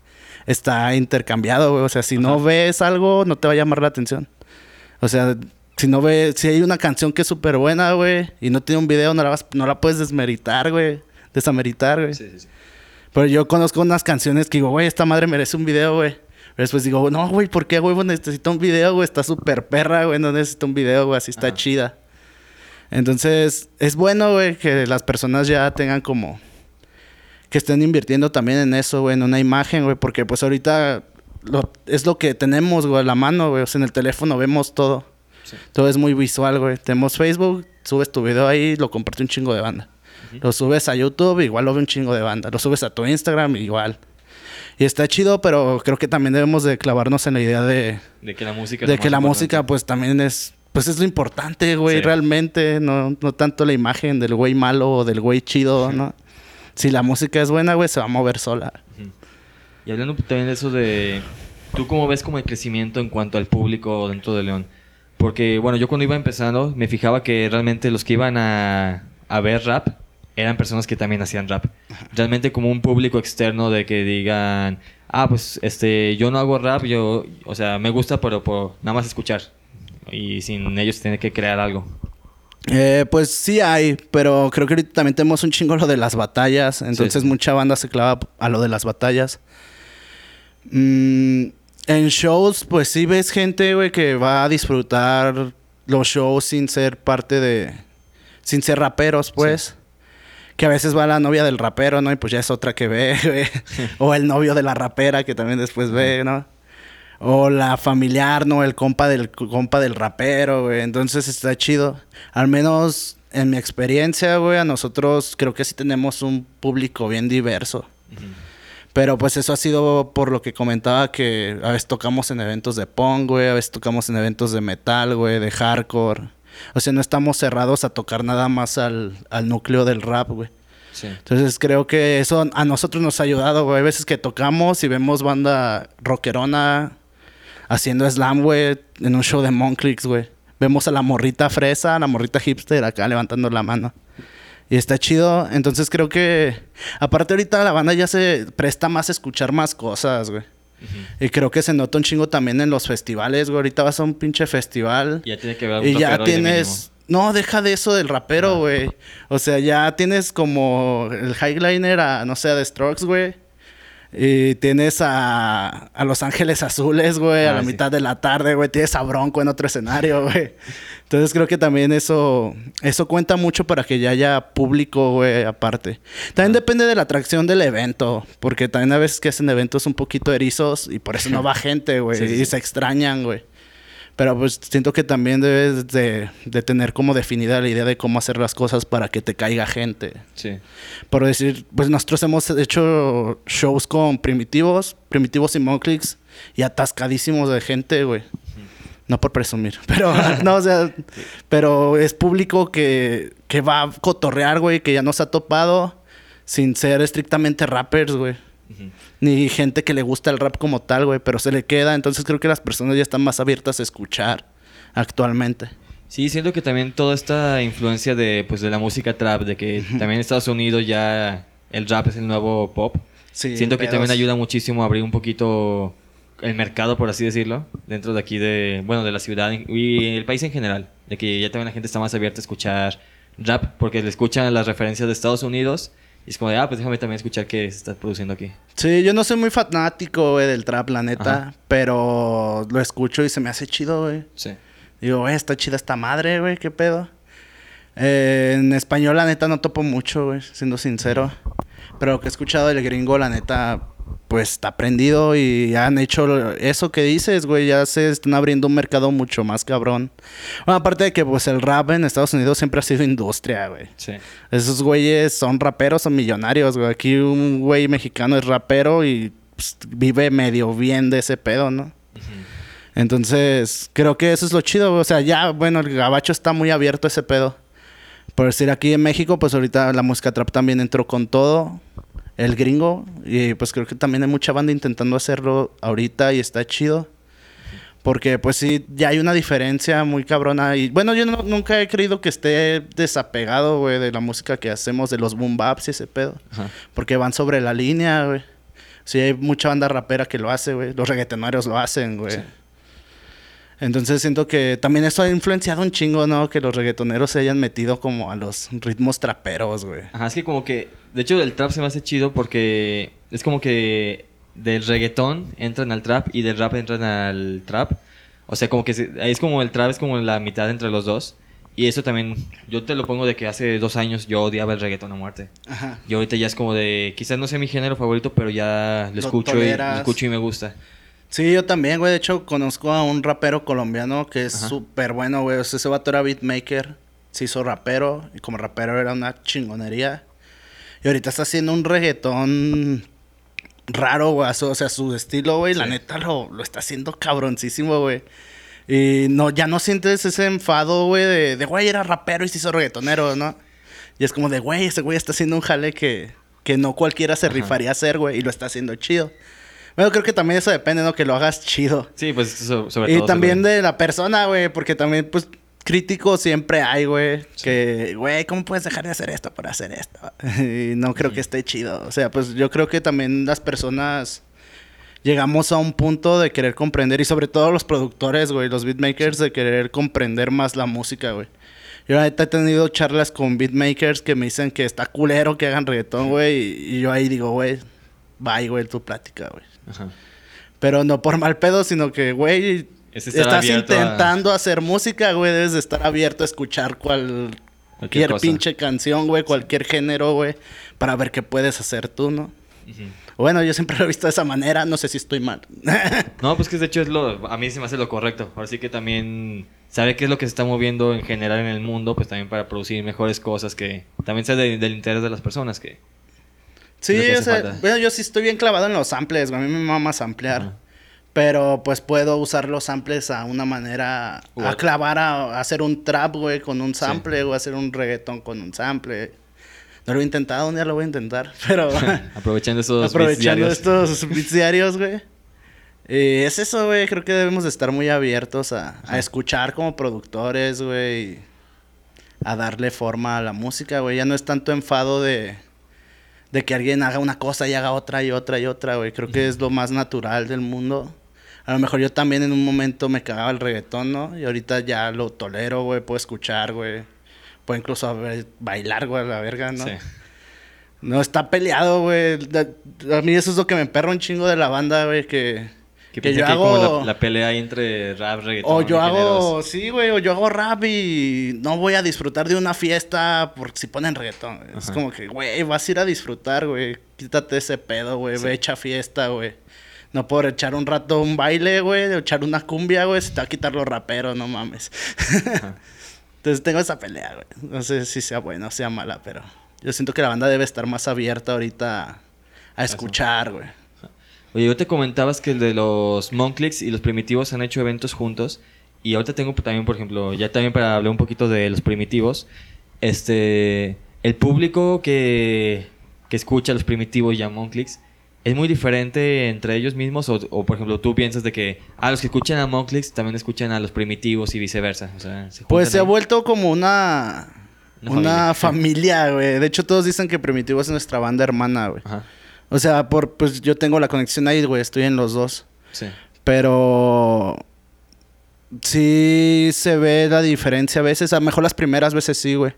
está intercambiado, güey. O sea, si no ves algo, no te va a llamar la atención. O sea, si no ves, si hay una canción que es súper buena, güey, y no tiene un video, no la, vas, no la puedes desmeritar, güey. Desameritar, güey. Sí, sí, sí. Pero yo conozco unas canciones que digo, güey, esta madre merece un video, güey. Pero después digo, no, güey, ¿por qué, güey? Necesito un video, güey. Está súper perra, güey. No necesito un video, güey. Así está chida. Entonces, es bueno, güey, que las personas ya tengan como que estén invirtiendo también en eso, güey, en una imagen, güey, porque pues ahorita es lo que tenemos, güey, a la mano, güey, o sea, en el teléfono vemos todo. Todo es muy visual, güey. Tenemos Facebook, subes tu video ahí, lo comparte un chingo de banda. Lo subes a YouTube, igual lo ve un chingo de banda. Lo subes a tu Instagram, igual. Y está chido, pero creo que también debemos de clavarnos en la idea de... De que la música... De que la música, pues, también es... Pues es lo importante, güey, realmente. No, no tanto la imagen del güey malo o del güey chido, ¿no? Si la música es buena, güey, se va a mover sola. Y hablando también de eso de... ¿Tú cómo ves como el crecimiento en cuanto al público dentro de León? Porque, bueno, yo cuando iba empezando me fijaba que realmente los que iban a, a ver rap eran personas que también hacían rap. Realmente como un público externo de que digan, ah, pues este, yo no hago rap, yo, o sea, me gusta, pero por nada más escuchar. Y sin ellos tener que crear algo. Eh, pues sí hay, pero creo que ahorita también tenemos un chingo lo de las batallas. Entonces mucha banda se clava a lo de las batallas. Mm, en shows, pues sí ves gente, güey, que va a disfrutar los shows sin ser parte de... Sin ser raperos, pues. Que a veces va la novia del rapero, ¿no? Y pues ya es otra que ve, güey. o el novio de la rapera que también después ve, ¿no? O la familiar, ¿no? El compa del compa del rapero, güey. Entonces está chido. Al menos en mi experiencia, güey, a nosotros creo que sí tenemos un público bien diverso. Pero pues eso ha sido por lo que comentaba que a veces tocamos en eventos de punk, güey, a veces tocamos en eventos de metal, güey, de hardcore. O sea, no estamos cerrados a tocar nada más al, al núcleo del rap, güey. Sí. Entonces creo que eso a nosotros nos ha ayudado, güey. Hay veces que tocamos y vemos banda rockerona haciendo slam, güey, en un show de Monclix, güey. Vemos a la morrita fresa, a la morrita hipster acá levantando la mano. Y está chido. Entonces creo que, aparte ahorita la banda ya se presta más a escuchar más cosas, güey. Y creo que se nota un chingo también en los festivales, güey. Ahorita vas a un pinche festival. Ya tiene que ver un Y ya tienes... No, deja de eso del rapero, güey. O sea, ya tienes como el highliner a, no sé, a The Strokes, güey. Y tienes a, a Los Ángeles Azules, güey, a ah, la mitad de la tarde, güey. Tienes a Bronco en otro escenario, güey. Entonces creo que también eso, eso cuenta mucho para que ya haya público, güey, aparte. También ah. depende de la atracción del evento, porque también a veces que hacen eventos un poquito erizos y por eso no va gente, güey, y se extrañan, güey. Pero pues siento que también debes de, tener como definida la idea de cómo hacer las cosas para que te caiga gente. Sí. Por decir, pues nosotros hemos hecho shows con primitivos, primitivos y Monclicks y atascadísimos de gente, güey. No por presumir, pero no, o sea, pero es público que, que va a cotorrear, güey, que ya nos ha topado sin ser estrictamente rappers, güey ni gente que le gusta el rap como tal, güey, pero se le queda. Entonces creo que las personas ya están más abiertas a escuchar actualmente. Sí, siento que también toda esta influencia de, pues, de la música trap, de que también en Estados Unidos ya el rap es el nuevo pop. Sí, siento que también ayuda muchísimo a abrir un poquito el mercado, por así decirlo, dentro de aquí de, bueno, de la ciudad y el país en general. De que ya también la gente está más abierta a escuchar rap porque le escuchan las referencias de Estados Unidos y es como de, ah, pues déjame también escuchar qué se está produciendo aquí. Sí, yo no soy muy fanático, güey, del trap, la neta. Pero lo escucho y se me hace chido, güey. Sí. Digo, güey, está chida esta madre, güey, qué pedo. Eh, en español, la neta, no topo mucho, güey, siendo sincero. Pero lo que he escuchado del gringo, la neta, pues está prendido y han hecho eso que dices, güey, ya se están abriendo un mercado mucho más cabrón. Bueno, aparte de que pues el rap en Estados Unidos siempre ha sido industria, güey. Sí. Esos güeyes son raperos, son millonarios, güey. Aquí un güey mexicano es rapero y pues, vive medio bien de ese pedo, ¿no? Entonces, creo que eso es lo chido, o sea, ya, bueno, el gabacho está muy abierto a ese pedo. Por decir, aquí en México, pues ahorita la música trap también entró con todo el gringo. Y pues creo que también hay mucha banda intentando hacerlo ahorita y está chido. Porque pues sí, ya hay una diferencia muy cabrona. Y bueno, yo nunca he creído que esté desapegado, güey, de la música que hacemos, de los boom baps y ese pedo. Porque van sobre la línea, güey. Sí, hay mucha banda rapera que lo hace, güey. Los reggaetoneros lo hacen, güey. Entonces siento que también eso ha influenciado un chingo, ¿no? Que los reggaetoneros se hayan metido como a los ritmos traperos, güey. Ajá, es que como que... De hecho, el trap se me hace chido porque es como que del reggaetón entran al trap y del rap entran al trap. O sea, como que es como el trap es como la mitad entre los dos. Y eso también, yo te lo pongo de que hace dos años yo odiaba el reggaetón a muerte. Ajá. Y ahorita ya es como de, quizás no sea mi género favorito, pero ya lo, escucho, y, lo escucho y me gusta. Sí, yo también, güey. De hecho, conozco a un rapero colombiano que es súper bueno, güey. O sea, ese vato era beatmaker. Se hizo rapero. Y como rapero era una chingonería. Y ahorita está haciendo un reggaetón raro, güey. O sea, su estilo, güey. La neta lo, lo está haciendo cabroncísimo, güey. Y no, ya no sientes ese enfado, güey, de, de, güey, era rapero y se hizo reggaetonero, ¿no? Y es como de, güey, ese güey está haciendo un jale que, que no cualquiera se rifaría a hacer, güey. Y lo está haciendo chido. Bueno, creo que también eso depende, ¿no? Que lo hagas chido. Sí, pues sobre todo. Y también de la persona, güey, porque también, pues, críticos siempre hay, güey. Que, güey, ¿cómo puedes dejar de hacer esto para hacer esto? y no creo que esté chido. O sea, pues yo creo que también las personas llegamos a un punto de querer comprender, y sobre todo los productores, güey, los beatmakers, de querer comprender más la música, güey. Yo ahorita he tenido charlas con beatmakers que me dicen que está culero que hagan reggaetón, güey. Y yo ahí digo, güey, bye, güey, tu plática, güey. Pero no por mal pedo, sino que, güey, estás intentando hacer música, güey, debes de estar abierto a escuchar cualquier pinche canción, güey, cualquier género, güey, para ver qué puedes hacer tú, ¿no? Bueno, yo siempre lo he visto de esa manera, no sé si estoy mal. no, pues que de hecho es lo, a mí se me hace lo correcto. Ahora sí que también sabe qué es lo que se está moviendo en general en el mundo, pues también para producir mejores cosas que también sea del interés de las personas que Sí, o sea, bueno, yo sí estoy bien clavado en los samples. A mí me mama samplear. Pero pues puedo usar los samples a una manera, a clavar, a, hacer un trap, güey, con un sample, o hacer un reggaetón con un sample. No lo he intentado, un día lo voy a intentar, pero... aprovechando estos Aprovechando estos diarios, güey. Y es eso, güey. Creo que debemos de estar muy abiertos a, a escuchar como productores, güey. A darle forma a la música, güey. Ya no es tanto enfado de de que alguien haga una cosa y haga otra y otra y otra, güey. Creo que es lo más natural del mundo. A lo mejor yo también en un momento me cagaba el reggaetón, ¿no? Y ahorita ya lo tolero, güey. Puedo escuchar, güey. Puedo incluso bailar, güey, a la verga, ¿no? Sí. No, está peleado, güey. A mí eso es lo que me emperra un chingo de la banda, güey, que que, yo hago... la, pelea entre rap, reggaetón. O yo hago, sí, güey, o yo hago rap y no voy a disfrutar de una fiesta porque si ponen reggaetón. Es como que, güey, vas a ir a disfrutar, güey. Quítate ese pedo, güey. Ve echa fiesta, güey. No puedo echar un rato un baile, güey, echar una cumbia, güey, se te va a quitar los raperos, no mames. Entonces tengo esa pelea, güey. No sé si sea buena o sea mala, pero yo siento que la banda debe estar más abierta ahorita a escuchar, güey. Oye, yo te comentabas que el de los Monclicks y los Primitivos han hecho eventos juntos. Y ahorita tengo también, por ejemplo, ya también para hablar un poquito de los Primitivos. Este. El público que, que escucha a los Primitivos y a Monclicks es muy diferente entre ellos mismos. O, por ejemplo, tú piensas de que a ah, los que escuchan a Monclicks también escuchan a los Primitivos y viceversa. pues se ha vuelto como una. Una, familia, güey. De hecho, todos dicen que Primitivos es nuestra banda hermana, güey. Ajá. O sea, por, pues yo tengo la conexión ahí, güey, estoy en los dos. Sí. Pero sí se ve la diferencia a veces. A lo mejor las primeras veces sí, güey.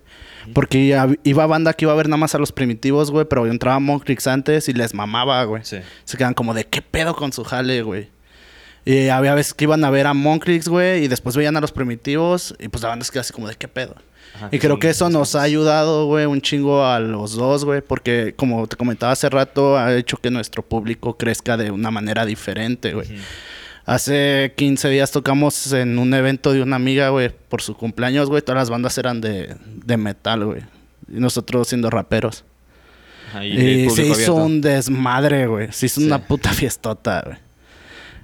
Porque iba banda que iba a ver nada más a los primitivos, güey. Pero entraba a Monkrix antes y les mamaba, güey. Sí. Se quedan como de qué pedo con su jale, güey. Y había veces que iban a ver a Monkrix, güey. Y después veían a los primitivos. Y pues la banda se quedaba así como de qué pedo y creo que eso nos ha ayudado, güey, un chingo a los dos, güey, porque como te comentaba hace rato, ha hecho que nuestro público crezca de una manera diferente, güey. Hace 15 días tocamos en un evento de una amiga, güey, por su cumpleaños, güey. Todas las bandas eran de, de metal, güey. Y nosotros siendo raperos. y se hizo un desmadre, güey. Se hizo una puta fiestota, güey.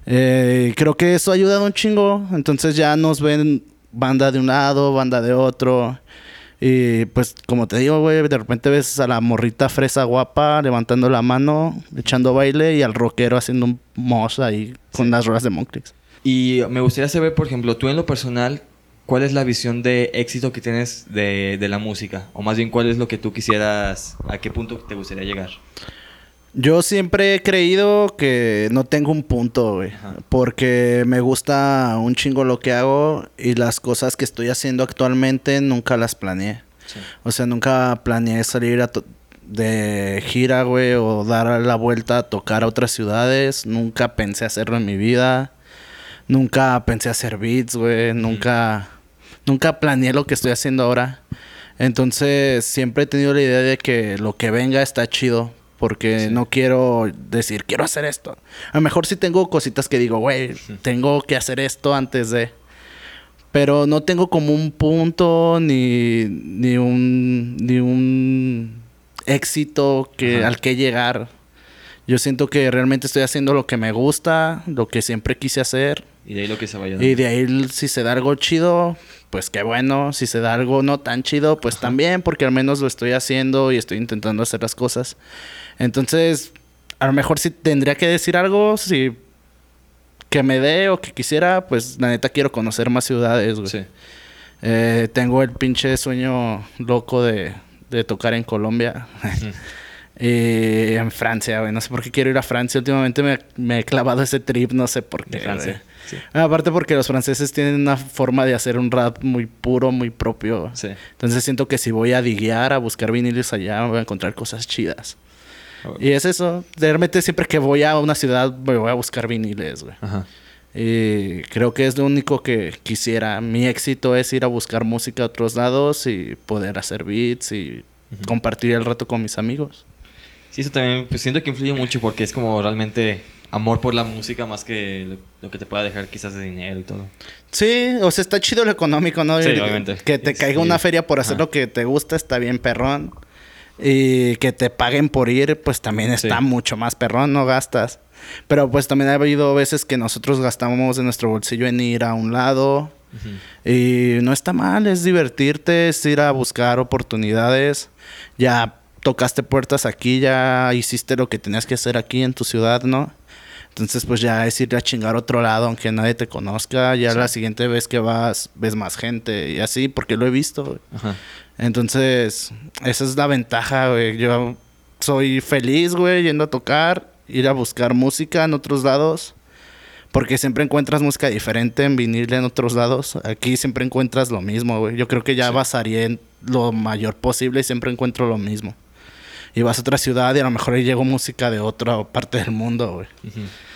Eh, creo que eso ha ayudado un chingo. Entonces ya nos ven banda de un lado, banda de otro. Y pues, como te digo, güey, de repente ves a la morrita fresa guapa levantando la mano, echando baile y al rockero haciendo un mosh ahí con las ruedas de Monkrix. Y me gustaría saber, por ejemplo, tú en lo personal, ¿cuál es la visión de éxito que tienes de, de la música? O más bien, ¿cuál es lo que tú quisieras, a qué punto te gustaría llegar? Yo siempre he creído que no tengo un punto, güey. Porque me gusta un chingo lo que hago y las cosas que estoy haciendo actualmente nunca las planeé. O sea, nunca planeé salir a de gira, güey, o dar la vuelta a tocar a otras ciudades. Nunca pensé hacerlo en mi vida. Nunca pensé hacer beats, güey. Nunca, nunca planeé lo que estoy haciendo ahora. Entonces, siempre he tenido la idea de que lo que venga está chido porque no quiero decir, quiero hacer esto. A lo mejor sí tengo cositas que digo, güey, tengo que hacer esto antes de... Pero no tengo como un punto ni, ni, un, ni un éxito que, al que llegar. Yo siento que realmente estoy haciendo lo que me gusta, lo que siempre quise hacer. Y de ahí lo que se vaya Y de ahí si se da algo chido, pues qué bueno. Si se da algo no tan chido, pues también, porque al menos lo estoy haciendo y estoy intentando hacer las cosas. Entonces, a lo mejor si tendría que decir algo, si que me dé o que quisiera, pues la neta quiero conocer más ciudades, güey. Sí. Eh, tengo el pinche sueño loco de, de tocar en Colombia. y en Francia, güey. No sé por qué quiero ir a Francia. Últimamente me, me he clavado ese trip, no sé por qué. Francia. Aparte porque los franceses tienen una forma de hacer un rap muy puro, muy propio. Sí. Entonces siento que si voy a diguear, a buscar viniles allá, voy a encontrar cosas chidas. Y es eso. Realmente siempre que voy a una ciudad me voy a buscar viniles, güey. Ajá. Y creo que es lo único que quisiera. Mi éxito es ir a buscar música a otros lados y poder hacer beats y compartir el rato con mis amigos. Sí, eso también pues, siento que influye mucho porque es como realmente amor por la música más que lo, que te pueda dejar quizás de dinero y todo. Sí, o sea, está chido lo económico, ¿no? Sí, obviamente. Que te caiga una feria por hacer lo que te gusta está bien perrón. Y que te paguen por ir, pues también está mucho más perrón, no gastas. Pero pues también ha habido veces que nosotros gastamos de nuestro bolsillo en ir a un lado. Y no está mal, es divertirte, es ir a buscar oportunidades. Ya tocaste puertas aquí, ya hiciste lo que tenías que hacer aquí en tu ciudad, ¿no? Entonces, pues ya es ir a chingar otro lado, aunque nadie te conozca. Ya la siguiente vez que vas, ves más gente y así, porque lo he visto. Entonces, esa es la ventaja, güey. Yo soy feliz, güey, yendo a tocar, ir a buscar música en otros lados. Porque siempre encuentras música diferente en vinil en otros lados. Aquí siempre encuentras lo mismo, güey. Yo creo que ya basaría en lo mayor posible y siempre encuentro lo mismo y vas a otra ciudad y a lo mejor ahí llegó música de otra parte del mundo, güey.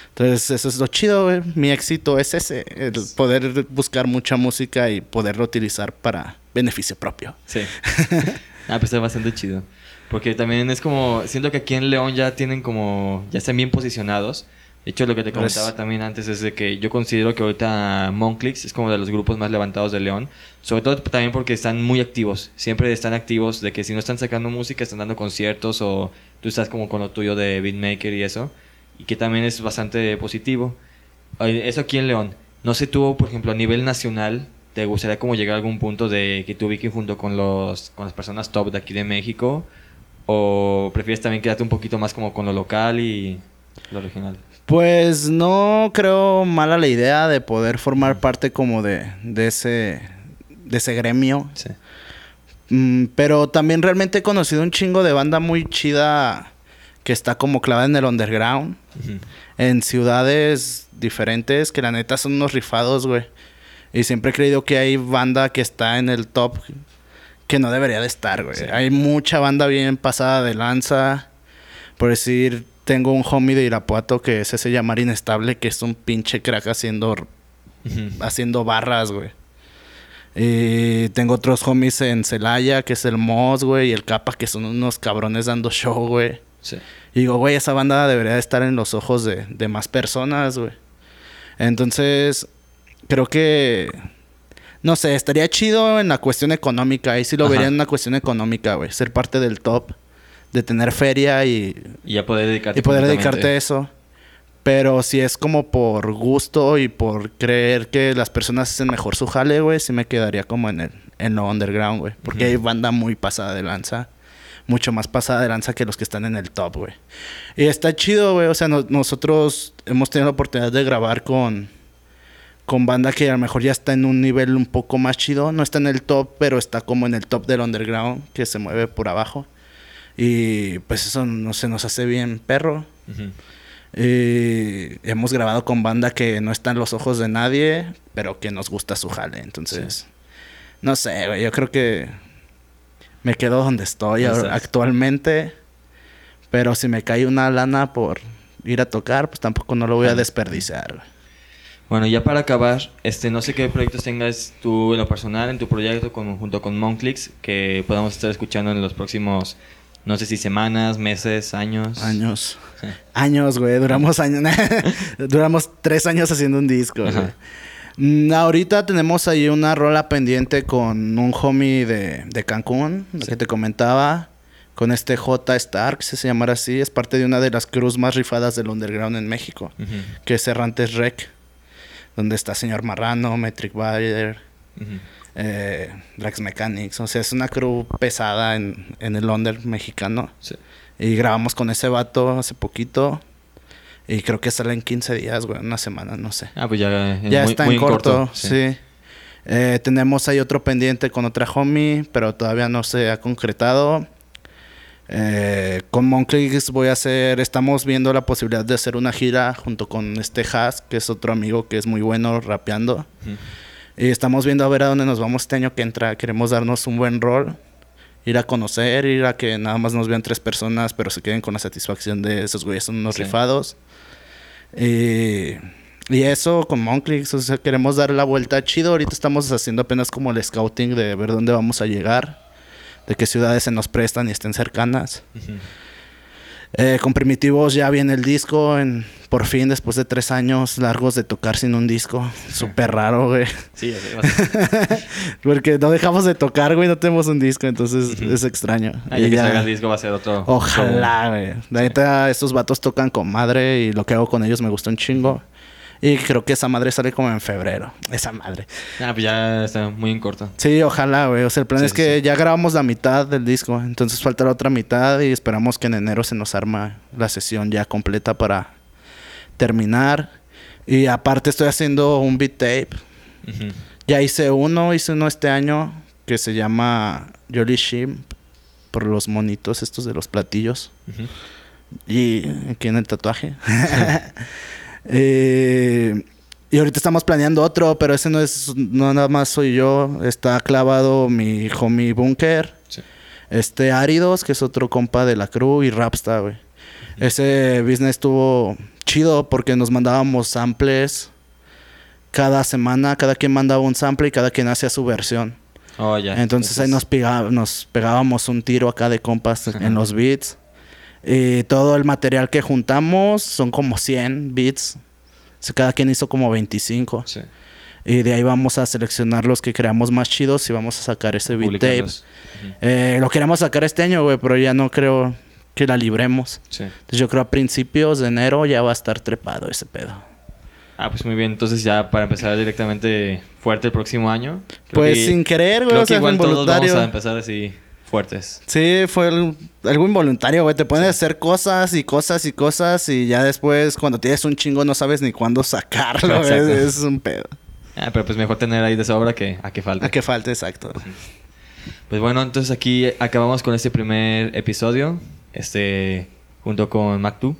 Entonces, eso es lo chido, güey. Mi éxito es ese, el poder buscar mucha música y poderlo utilizar para beneficio propio. Sí. ah, pues está bastante chido. Porque también es como, siento que aquí en León ya tienen como, ya están bien posicionados de hecho, lo que te pues comentaba también antes es de que yo considero que ahorita Monclix es como de los grupos más levantados de León. Sobre todo también porque están muy activos. Siempre están activos de que si no están sacando música, están dando conciertos o tú estás como con lo tuyo de beatmaker y eso. Y que también es bastante positivo. Eso aquí en León. No sé tú, por ejemplo, a nivel nacional, ¿te gustaría como llegar a algún punto de que te ubiquen junto con, los, con las personas top de aquí de México? ¿O prefieres también quedarte un poquito más como con lo local y lo regional? Pues no creo mala la idea de poder formar parte como de, de ese de ese gremio. Sí. Mm, pero también realmente he conocido un chingo de banda muy chida que está como clavada en el underground. En ciudades diferentes que la neta son unos rifados, güey. Y siempre he creído que hay banda que está en el top que no debería de estar, güey. Hay mucha banda bien pasada de lanza. Por decir, tengo un homie de Irapuato que es ese llamar inestable, que es un pinche crack haciendo, haciendo barras, güey. Y tengo otros homies en Celaya, que es el Moss, güey, y el Capa, que son unos cabrones dando show, güey. Sí. Y digo, güey, esa banda debería estar en los ojos de, de más personas, güey. Entonces, creo que... No sé, estaría chido en la cuestión económica. Ahí sí lo vería en una cuestión económica, güey. Ser parte del top de tener feria y, y ya poder dedicarte, y poder dedicarte a eso. Pero si es como por gusto y por creer que las personas hacen mejor su jale, güey, sí me quedaría como en el en lo underground, güey. Porque hay banda muy pasada de lanza. Mucho más pasada de lanza que los que están en el top, güey. Y está chido, güey. O sea, nosotros hemos tenido la oportunidad de grabar con, con banda que a lo mejor ya está en un nivel un poco más chido. No está en el top, pero está como en el top del underground, que se mueve por abajo. Y pues eso no se nos hace bien perro. y hemos grabado con banda que no está en los ojos de nadie, pero que nos gusta su jale. Entonces, no sé, güey, yo creo que me quedo donde estoy actualmente. Pero si me cae una lana por ir a tocar, pues tampoco no lo voy a desperdiciar. Bueno, ya para acabar, este, no sé qué proyectos tengas tú en lo personal, en tu proyecto con, junto con Monclix, que podamos estar escuchando en los próximos no sé si semanas, meses, años. Años. Años, güey. Duramos años. Duramos tres años haciendo un disco, mm, ahorita tenemos ahí una rola pendiente con un homie de, de Cancún, que te comentaba. Con este J. Stark, si se llamara así. Es parte de una de las cruz más rifadas del underground en México. Que es Errantes Rec. Donde está Señor Marrano, Metric Bayer eh, Drax Mechanics. O sea, es una crew pesada en, en el Londres mexicano. Y grabamos con ese vato hace poquito. Y creo que sale en 15 días, güey, una semana, no sé. Ah, pues ya, ya está en corto, sí. Eh, tenemos ahí otro pendiente con otra homie, pero todavía no se ha concretado. Eh, con Monclix voy a hacer, estamos viendo la posibilidad de hacer una gira junto con este Haas, que es otro amigo que es muy bueno rapeando. Y estamos viendo a ver a dónde nos vamos este año que entra. Queremos darnos un buen rol, ir a conocer, ir a que nada más nos vean tres personas, pero se queden con la satisfacción de esos güeyes son unos rifados. Y, y, eso con Monclix, o sea, queremos dar la vuelta chido. Ahorita estamos haciendo apenas como el scouting de ver dónde vamos a llegar, de qué ciudades se nos prestan y estén cercanas. Eh, con Primitivos ya viene el disco, en, por fin, después de tres años largos de tocar sin un disco. Súper raro, güey. Sí, Porque no dejamos de tocar, güey, no tenemos un disco, entonces es extraño. Ahí y que salga el disco va a ser otro. Ojalá, güey. La neta, estos vatos tocan con madre y lo que hago con ellos me gusta un chingo. Y creo que esa madre sale como en febrero. Esa madre. Ah, pues ya está muy en corto. Sí, ojalá, güey. O sea, el plan es que ya grabamos la mitad del disco. Entonces falta la otra mitad y esperamos que en enero se nos arma la sesión ya completa para terminar. Y aparte estoy haciendo un beat tape. Ya hice uno, hice uno este año que se llama Jolly Shimp por los monitos estos de los platillos. Y aquí en el tatuaje. Eh, y ahorita estamos planeando otro, pero ese no es, no nada más soy yo. Está clavado mi homie Bunker. Este Áridos, que es otro compa de la crew, y Rapsta, güey. Ese business estuvo chido porque nos mandábamos samples cada semana. Cada quien mandaba un sample y cada quien hacía su versión. Oh, Entonces ahí nos, nos pegábamos un tiro acá de compas en los beats. Y todo el material que juntamos son como 100 beats. cada quien hizo como 25. Y de ahí vamos a seleccionar los que creamos más chidos y vamos a sacar ese beat tape. Eh, lo queremos sacar este año, güey, pero ya no creo que la libremos. Entonces yo creo a principios de enero ya va a estar trepado ese pedo. Ah, pues muy bien. Entonces ya para empezar directamente fuerte el próximo año. Pues sin querer, güey. o sea, igual todos vamos a empezar así fuertes. Sí, fue algo involuntario, güey. Te pones a hacer cosas y cosas y cosas y ya después cuando tienes un chingo no sabes ni cuándo sacarlo. es, un pedo. Ah, pero pues mejor tener ahí de sobra que a que falte. A que falte, exacto. Pues bueno, entonces aquí acabamos con este primer episodio, este junto con Mac2.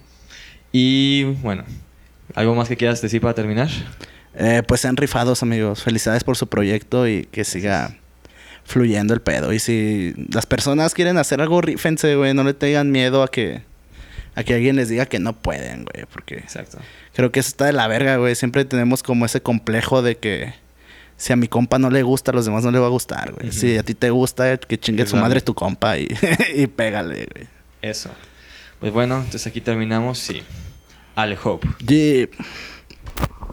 Y bueno, ¿algo más que quieras decir para terminar? Eh, pues sean rifados, amigos. Felicidades por su proyecto y que siga fluyendo el pedo. Y si las personas quieren hacer algo, rífense, güey. No le tengan miedo a que, a que alguien les diga que no pueden, güey. Porque Exacto. creo que eso está de la verga, güey. Siempre tenemos como ese complejo de que si a mi compa no le gusta, a los demás no le va a gustar, güey. Si a ti te gusta, que chingue su madre tu compa y, y pégale, güey. Eso. Pues bueno, entonces aquí terminamos. Sí. Ale Hope. Yeah.